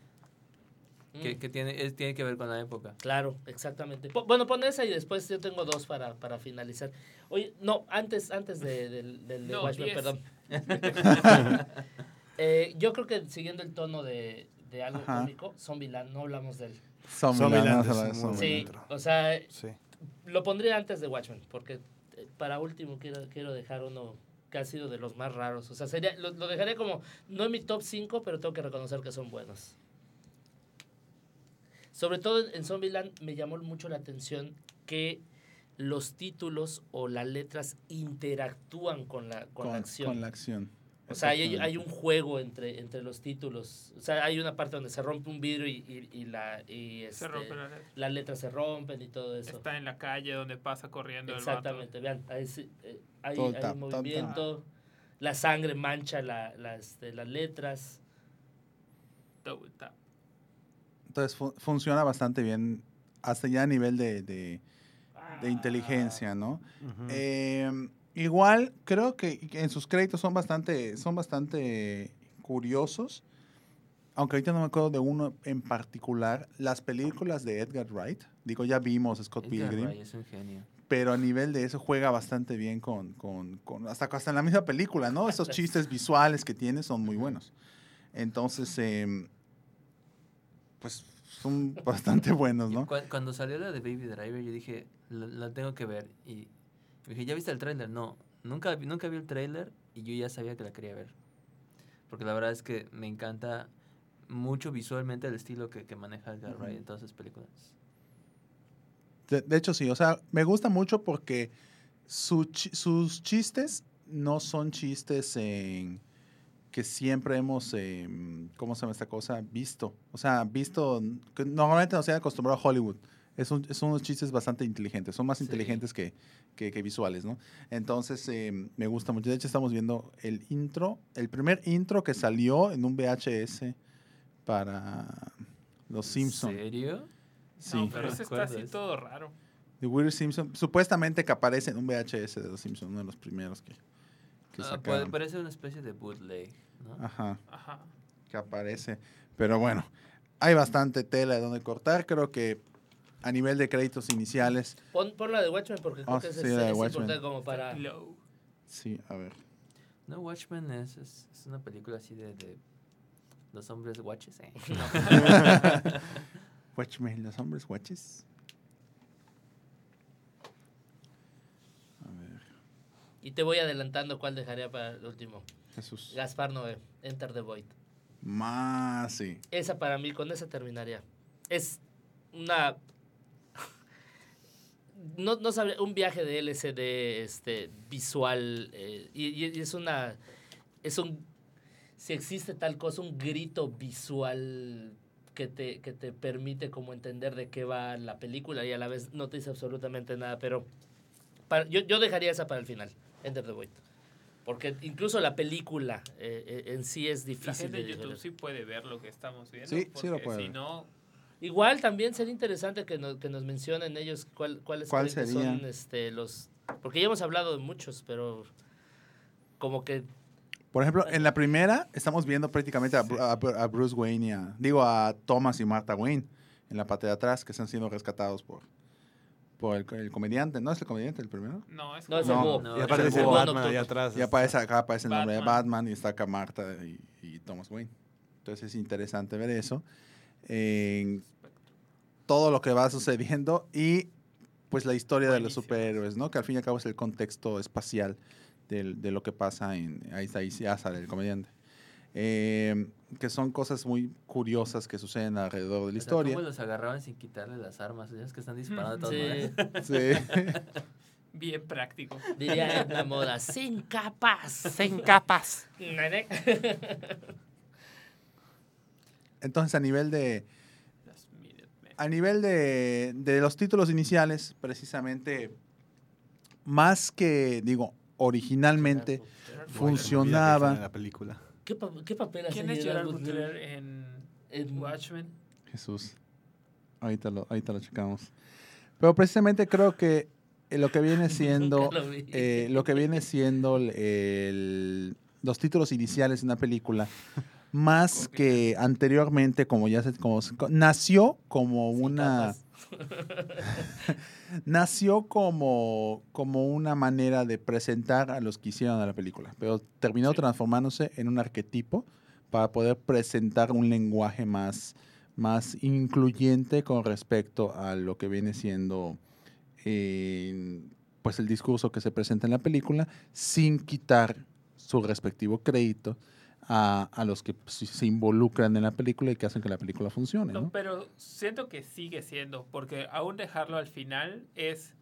Speaker 6: Que,
Speaker 4: Mm.
Speaker 6: que tiene, es- tiene que ver con la época.
Speaker 4: Claro, exactamente. Bueno, pon esa y después yo tengo dos para, para finalizar. Oye, no, antes, antes de, del, del de
Speaker 5: No,
Speaker 4: Watchmen,
Speaker 5: diez.
Speaker 4: perdón. Eh, yo creo que siguiendo el tono de, de algo
Speaker 2: Ajá.
Speaker 4: cómico, Zombieland, no hablamos de él.
Speaker 2: Zombieland,
Speaker 3: Zombieland es.
Speaker 4: Sí, o sea,
Speaker 3: Sí.
Speaker 4: lo pondría antes de Watchmen, porque eh, para último quiero, quiero dejar uno que ha sido de los más raros. O sea, sería, lo, lo dejaría como, no en mi top 5, pero tengo que reconocer que son buenos. Sobre todo en, en Zombieland me llamó mucho la atención que los títulos o las letras interactúan con la, con la acción.
Speaker 2: con la acción.
Speaker 4: O sea, hay,
Speaker 2: Exactamente.
Speaker 4: hay un juego entre, entre los títulos. O sea, hay una parte donde se rompe un vidrio y, y, y la, y
Speaker 5: Se
Speaker 4: este,
Speaker 5: rompe la letra.
Speaker 4: las letras se rompen y todo eso.
Speaker 5: Está en la calle donde pasa corriendo el vato.
Speaker 4: Exactamente, vean, eh, hay, hay
Speaker 2: tap, tap,
Speaker 4: movimiento, la sangre mancha la, la, este, las letras.
Speaker 5: Double tap.
Speaker 2: Entonces fu- funciona bastante bien hasta ya a nivel de, de- de inteligencia, ¿no? Eh, igual creo que en sus créditos son bastante, son bastante curiosos. Aunque ahorita no me acuerdo de uno en particular. Las películas de Edgar Wright. Digo, ya vimos Scott
Speaker 6: Edgar
Speaker 2: Pilgrim.
Speaker 6: Wright es un genio.
Speaker 2: Pero a nivel de eso juega bastante bien con, con, con- hasta, hasta en la misma película, ¿no? Esos chistes visuales que tiene son muy buenos. Entonces, eh, pues son bastante buenos, ¿no?
Speaker 6: cua- Cuando salió la de Baby Driver, yo dije, la, la tengo que ver. Y dije, ¿ya viste el tráiler? No, nunca, nunca vi el tráiler y yo ya sabía que la quería ver. Porque la verdad es que me encanta mucho visualmente el estilo que, que maneja Edgar Wright en todas sus películas.
Speaker 2: De, de hecho, sí, o sea, me gusta mucho porque su sus chistes no son chistes en- que siempre hemos, em, ¿cómo se llama esta cosa? Visto. O sea, visto, que normalmente nos han acostumbrado a Hollywood. Es un- son unos chistes bastante inteligentes, son más
Speaker 6: Sí.
Speaker 2: inteligentes que, que- que visuales, ¿no? Entonces, em, me gusta mucho. De hecho, estamos viendo el intro, el primer intro que salió en un VHS para Los Simpsons.
Speaker 6: ¿En serio?
Speaker 2: Sí.
Speaker 5: No, pero ese está así todo raro.
Speaker 2: De Weird Simpson, supuestamente que aparece en un VHS de los Simpsons, uno de los primeros que, que
Speaker 6: Ah, puede,
Speaker 2: sacaron.
Speaker 6: parece una especie de bootleg, ¿no?
Speaker 2: Ajá,
Speaker 5: Ajá.
Speaker 2: que aparece. Pero bueno, hay bastante tela de donde cortar. Creo que a nivel de créditos iniciales,
Speaker 4: Pon, pon la de Watchmen porque creo
Speaker 2: Ah,
Speaker 4: que es,
Speaker 2: sí,
Speaker 4: es-
Speaker 2: la de
Speaker 4: es
Speaker 2: Watchmen.
Speaker 4: importante como para...
Speaker 5: Low.
Speaker 2: sí, a ver.
Speaker 6: No, Watchmen es, es, es una película así de, de los hombres watches, ¿eh?
Speaker 2: Watchmen, los hombres watches. A ver,
Speaker 4: Y te voy adelantando cuál dejaría para el último.
Speaker 2: Jesús.
Speaker 4: Gaspar Noé, Enter the Void.
Speaker 2: Más, sí.
Speaker 4: Esa para mí, con esa terminaría. Es una... No, no sabría, un viaje de LCD este, visual eh, y, es una... Es un... Si existe tal cosa, un grito visual que te, que te permite como entender de qué va la película y a la vez no te dice absolutamente nada, pero para- yo, yo dejaría esa para el final, Enter the Void. Porque incluso la película eh, eh, en sí es
Speaker 5: La
Speaker 4: difícil
Speaker 5: gente
Speaker 4: de
Speaker 5: de YouTube sí puede ver lo que estamos viendo.
Speaker 2: Sí, sí lo puede
Speaker 5: Si no,
Speaker 4: Igual también sería interesante que nos, que nos mencionen ellos cuál, cuáles
Speaker 2: ¿Cuál
Speaker 4: son este, los... Porque ya hemos hablado de muchos, pero como que...
Speaker 2: Por ejemplo, en la primera estamos viendo prácticamente a, a a Bruce Wayne y a, digo, a Thomas y Martha Wayne en la parte de atrás que están siendo rescatados por, por el, el comediante. ¿No es el comediante el primero?
Speaker 5: no es
Speaker 4: No, es
Speaker 5: como-
Speaker 4: el
Speaker 2: No,
Speaker 3: y aparte
Speaker 6: el
Speaker 3: Batman allá atrás.
Speaker 2: Y aparece acá aparece el nombre de
Speaker 5: Batman.
Speaker 2: Batman y está acá Martha y, y Thomas Wayne. Entonces es interesante ver eso. En todo lo que va sucediendo y pues la historia de los
Speaker 5: Buenísimo.
Speaker 2: superhéroes, ¿no? Que al fin y al cabo es el contexto espacial del- de, lo que pasa en... Ahí está, ahí ya sale el comediante. Eh, que son cosas muy curiosas que suceden alrededor de la
Speaker 6: O sea,
Speaker 2: historia.
Speaker 6: ¿Cómo los agarraban sin quitarle las armas? Es que están disparando de todas
Speaker 4: Sí.
Speaker 2: Sí.
Speaker 5: Bien práctico.
Speaker 4: Diría la moda, sin capas.
Speaker 3: Sin capas.
Speaker 2: Entonces, a nivel de... A nivel de, de los títulos iniciales, precisamente, más que, digo, originalmente
Speaker 3: En
Speaker 2: funcionaba.
Speaker 3: la película.
Speaker 4: ¿Qué, pa- qué papel hace
Speaker 5: ¿Quién es
Speaker 4: Gerard Butler?
Speaker 5: En,
Speaker 4: En-
Speaker 5: Watchmen?
Speaker 2: Jesús. Ahorita lo, ahorita lo checamos. Pero precisamente creo que eh, lo que viene siendo,
Speaker 4: lo
Speaker 2: eh, lo que viene siendo el- el- los títulos iniciales de una película, más que anteriormente, como ya se, como nació como una, nació como, como una manera de presentar a los que hicieron a la película, pero terminó
Speaker 5: Sí.
Speaker 2: transformándose en un arquetipo para poder presentar un lenguaje más, más incluyente con respecto a lo que viene siendo eh, pues el discurso que se presenta en la película, sin quitar su respectivo crédito a, a los que se se involucran en la película y que hacen que la película funcione.
Speaker 5: No,
Speaker 2: ¿no?
Speaker 5: pero siento que sigue siendo, porque aún dejarlo al final es,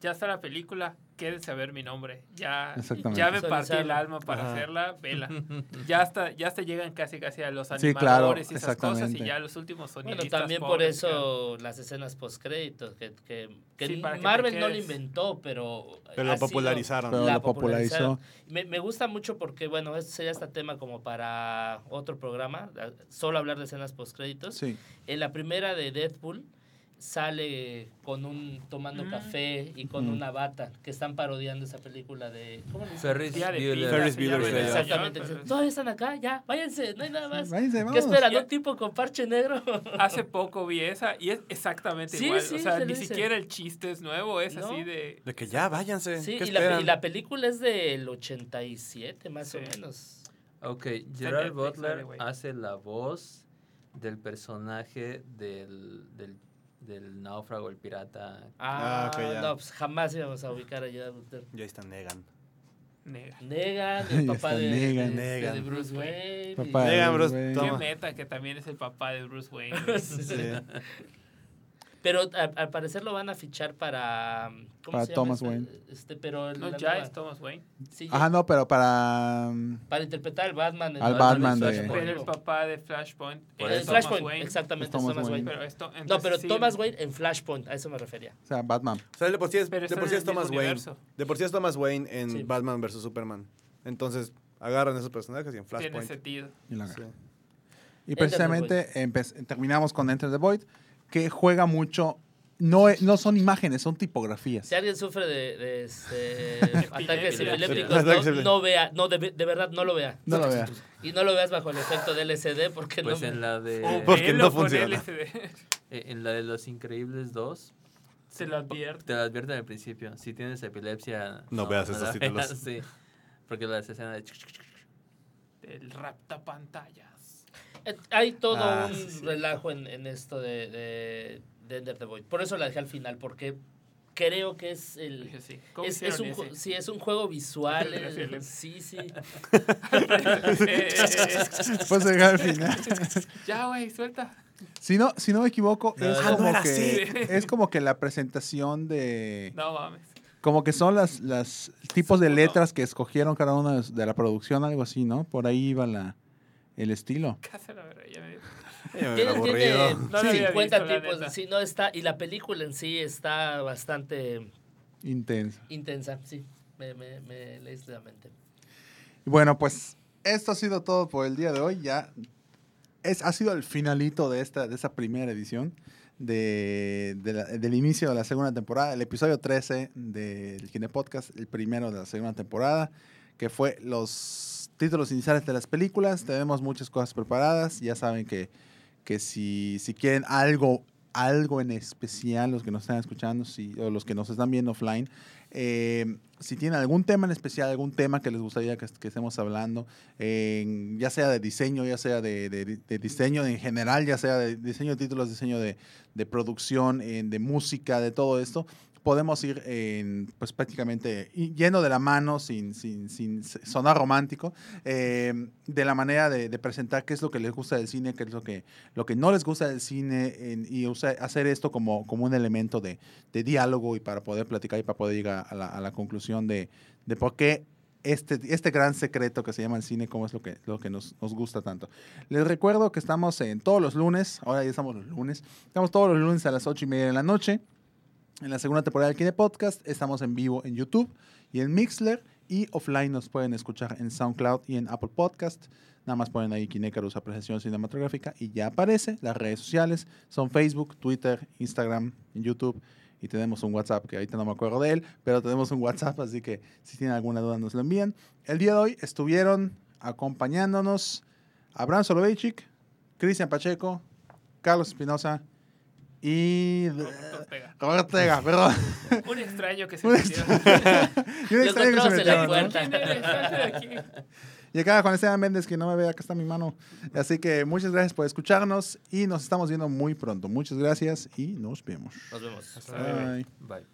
Speaker 5: ya está la película, quédese a ver mi nombre. Ya, ya me partí el alma para
Speaker 3: Ajá.
Speaker 5: hacerla, vela. Ya hasta, ya hasta llegan casi casi a los
Speaker 2: Sí,
Speaker 5: animadores
Speaker 2: claro,
Speaker 5: y esas cosas y ya los últimos
Speaker 4: Bueno,
Speaker 5: sonidistas
Speaker 4: también por eso las escenas post-créditos, que, que, que
Speaker 5: Sí,
Speaker 4: Marvel no lo inventó, pero...
Speaker 3: Pero lo
Speaker 4: ha sido-
Speaker 3: popularizaron.
Speaker 2: Pero
Speaker 4: la
Speaker 2: lo popularizó.
Speaker 4: Me, me gusta mucho porque, bueno, este sería este tema como para otro programa, solo hablar de escenas post-créditos.
Speaker 2: Sí.
Speaker 4: En la primera de Deadpool sale con un tomando
Speaker 5: Mm.
Speaker 4: café y con
Speaker 2: Ujú.
Speaker 4: una bata que están parodiando esa película de ¿cómo le dicen?
Speaker 6: Ferris Bueller.
Speaker 3: Ferris Off.
Speaker 4: Exactamente. Todavía están acá, ya, váyanse, no hay nada más.
Speaker 2: Váyanse,
Speaker 4: ¿Qué
Speaker 2: vámonos.
Speaker 4: esperan? ¿Un tipo con parche negro?
Speaker 5: Hace poco vi esa y es exactamente
Speaker 4: Sí,
Speaker 5: igual.
Speaker 4: sí,
Speaker 5: o sea,
Speaker 4: se
Speaker 5: ni
Speaker 4: dice.
Speaker 5: siquiera el chiste es nuevo, es
Speaker 4: No.
Speaker 5: así de...
Speaker 3: De que ya, váyanse.
Speaker 4: Sí,
Speaker 3: ¿Qué
Speaker 4: y la,
Speaker 3: esperan?
Speaker 4: y la película es del 87, más
Speaker 5: Sí.
Speaker 4: o menos.
Speaker 6: Ok, Gerard Butler hace la voz del personaje del, del, del náufrago, el pirata.
Speaker 4: Ah,
Speaker 3: Ah, ok, ya.
Speaker 4: no, pues jamás íbamos a ubicar a Gerard Butler.
Speaker 3: Ya está Negan.
Speaker 5: Nega.
Speaker 4: Negan, el papá de,
Speaker 2: Negan.
Speaker 4: de- de
Speaker 3: Negan.
Speaker 4: Bruce Wayne.
Speaker 2: Papá de
Speaker 3: Negan,
Speaker 2: Bruce Wayne.
Speaker 5: Qué meta que también es el papá de Bruce Wayne. güey.
Speaker 4: Sí, sí.
Speaker 3: Sí.
Speaker 4: Pero al, al parecer lo van a fichar para. ¿Cómo
Speaker 2: Para
Speaker 4: se llama
Speaker 2: Thomas
Speaker 4: este?
Speaker 2: Wayne.
Speaker 4: Este, pero
Speaker 5: No, ya
Speaker 4: nueva-
Speaker 5: es Thomas Wayne.
Speaker 4: sí,
Speaker 2: Ajá, no, pero para... mm,
Speaker 4: Para interpretar al Batman.
Speaker 2: Al Batman de-
Speaker 4: Flashpoint.
Speaker 5: Pero el papá de Flashpoint
Speaker 6: Por.
Speaker 5: Thomas
Speaker 4: Flashpoint,
Speaker 5: Wayne.
Speaker 4: exactamente,
Speaker 2: Es Thomas
Speaker 4: Thomas
Speaker 2: Wayne.
Speaker 4: Wayne.
Speaker 5: Pero esto,
Speaker 4: No, pero
Speaker 5: sí,
Speaker 4: Thomas Wayne en Flashpoint, a eso me refería.
Speaker 2: O sea, Batman.
Speaker 3: O sea, de por sí es, de por sí es
Speaker 5: el
Speaker 3: Thomas Wayne.
Speaker 5: universo.
Speaker 3: De por sí es Thomas Wayne en
Speaker 4: Sí.
Speaker 3: Batman vs. Superman. Entonces, agarran esos personajes y en
Speaker 5: Tiene
Speaker 3: Flashpoint.
Speaker 5: sentido.
Speaker 2: Y, la-
Speaker 3: Sí.
Speaker 2: y precisamente terminamos con Enter the Void, que juega mucho... No, no son imágenes, son tipografías.
Speaker 4: Si alguien sufre de, de, este, ataques epilépticos, no, vea, no, de, de verdad, no lo vea.
Speaker 2: No lo vea.
Speaker 4: Y no lo veas bajo el efecto del LCD porque
Speaker 6: Pues
Speaker 4: no.
Speaker 6: en la de
Speaker 5: O
Speaker 3: Porque no funciona.
Speaker 6: Eh, en la de Los Increíbles 2
Speaker 5: Se lo advierte.
Speaker 6: te lo advierten al principio. Si tienes epilepsia,
Speaker 3: No veas
Speaker 6: la
Speaker 3: estos títulos.
Speaker 6: veas, sí. Porque la escena de
Speaker 5: El rapta pantallas.
Speaker 4: Hay todo
Speaker 3: Ah,
Speaker 4: un
Speaker 3: sí,
Speaker 4: relajo en, en esto de, de, de Ender the Void. Por eso la dejé al final, porque creo que es el.
Speaker 5: Sí. ¿Cómo
Speaker 4: Es, un,
Speaker 5: ese?
Speaker 4: sí, es un juego visual. sí, sí.
Speaker 2: Puedes llegar al final.
Speaker 5: ya, güey, suelta.
Speaker 2: Si no, si no me equivoco,
Speaker 6: No,
Speaker 2: es,
Speaker 6: no
Speaker 2: como que,
Speaker 5: así.
Speaker 2: es como que la presentación de...
Speaker 5: No mames.
Speaker 2: Como que son las, las tipos de
Speaker 5: No.
Speaker 2: letras que escogieron cada una de, de la producción, algo así, ¿no? Por ahí iba la, el estilo.
Speaker 5: Verdad, ya me dio.
Speaker 3: Ya me
Speaker 4: Tiene, tiene
Speaker 5: No había
Speaker 4: 50
Speaker 5: visto,
Speaker 4: tipos. Sí, no está. Y la película en sí está bastante
Speaker 2: Intenso.
Speaker 4: intensa. Sí, me, me, me leíste la mente.
Speaker 2: Bueno, pues esto ha sido todo por el día de hoy. Ya es, ha sido el finalito de esta, de esta primera edición de, de la- del inicio de la segunda temporada, el episodio 13 del Kine Podcast, el primero de la segunda temporada, que fue los títulos iniciales de las películas. Tenemos muchas cosas preparadas. Ya saben que, que si, si quieren algo, algo en especial, los que nos están escuchando si, o los que nos están viendo offline, eh, si tienen algún tema en especial, algún tema que les gustaría que, estemos hablando, ya sea de diseño, ya sea de, diseño en general, ya sea de diseño de títulos, diseño de, de producción, de música, de todo esto, podemos ir en, pues prácticamente yendo de la mano, sin, sin, sin sonar romántico, eh, de la manera de, presentar qué es lo que les gusta del cine, qué es lo que, lo que no les gusta del cine, y hacer esto como, como un elemento de, diálogo y para poder platicar y para poder llegar a la, a la conclusión de, de por qué este, este gran secreto que se llama el cine, cómo es lo que, lo que nos, nos gusta tanto. Les recuerdo que estamos en todos los lunes, ahora ya estamos los lunes, estamos todos los lunes a las ocho y media de la noche. En la segunda temporada del Kine Podcast estamos en vivo en YouTube y en Mixler y offline nos pueden escuchar en SoundCloud y en Apple Podcast. Nada más ponen ahí Kinecarus Apreciación Cinematográfica y ya aparece. Las redes sociales son Facebook, Twitter, Instagram, YouTube y tenemos un WhatsApp que ahorita no me acuerdo de él, pero tenemos un WhatsApp, así que si tienen alguna duda nos lo envían. El día de hoy estuvieron acompañándonos Abraham Soloveitchik, Cristian Pacheco, Carlos Espinosa y
Speaker 5: Roberto Ortega.
Speaker 2: Roberto Ortega, perdón.
Speaker 5: Un extraño que se metió.
Speaker 2: Y un extraño que se metió, ¿no? Y acá Juan Esteban Méndez, que no me ve, acá está mi mano. Así que muchas gracias por escucharnos y nos estamos viendo muy pronto. Muchas gracias y nos vemos.
Speaker 4: Nos vemos.
Speaker 5: Hasta luego.
Speaker 2: Bye.
Speaker 6: Bye.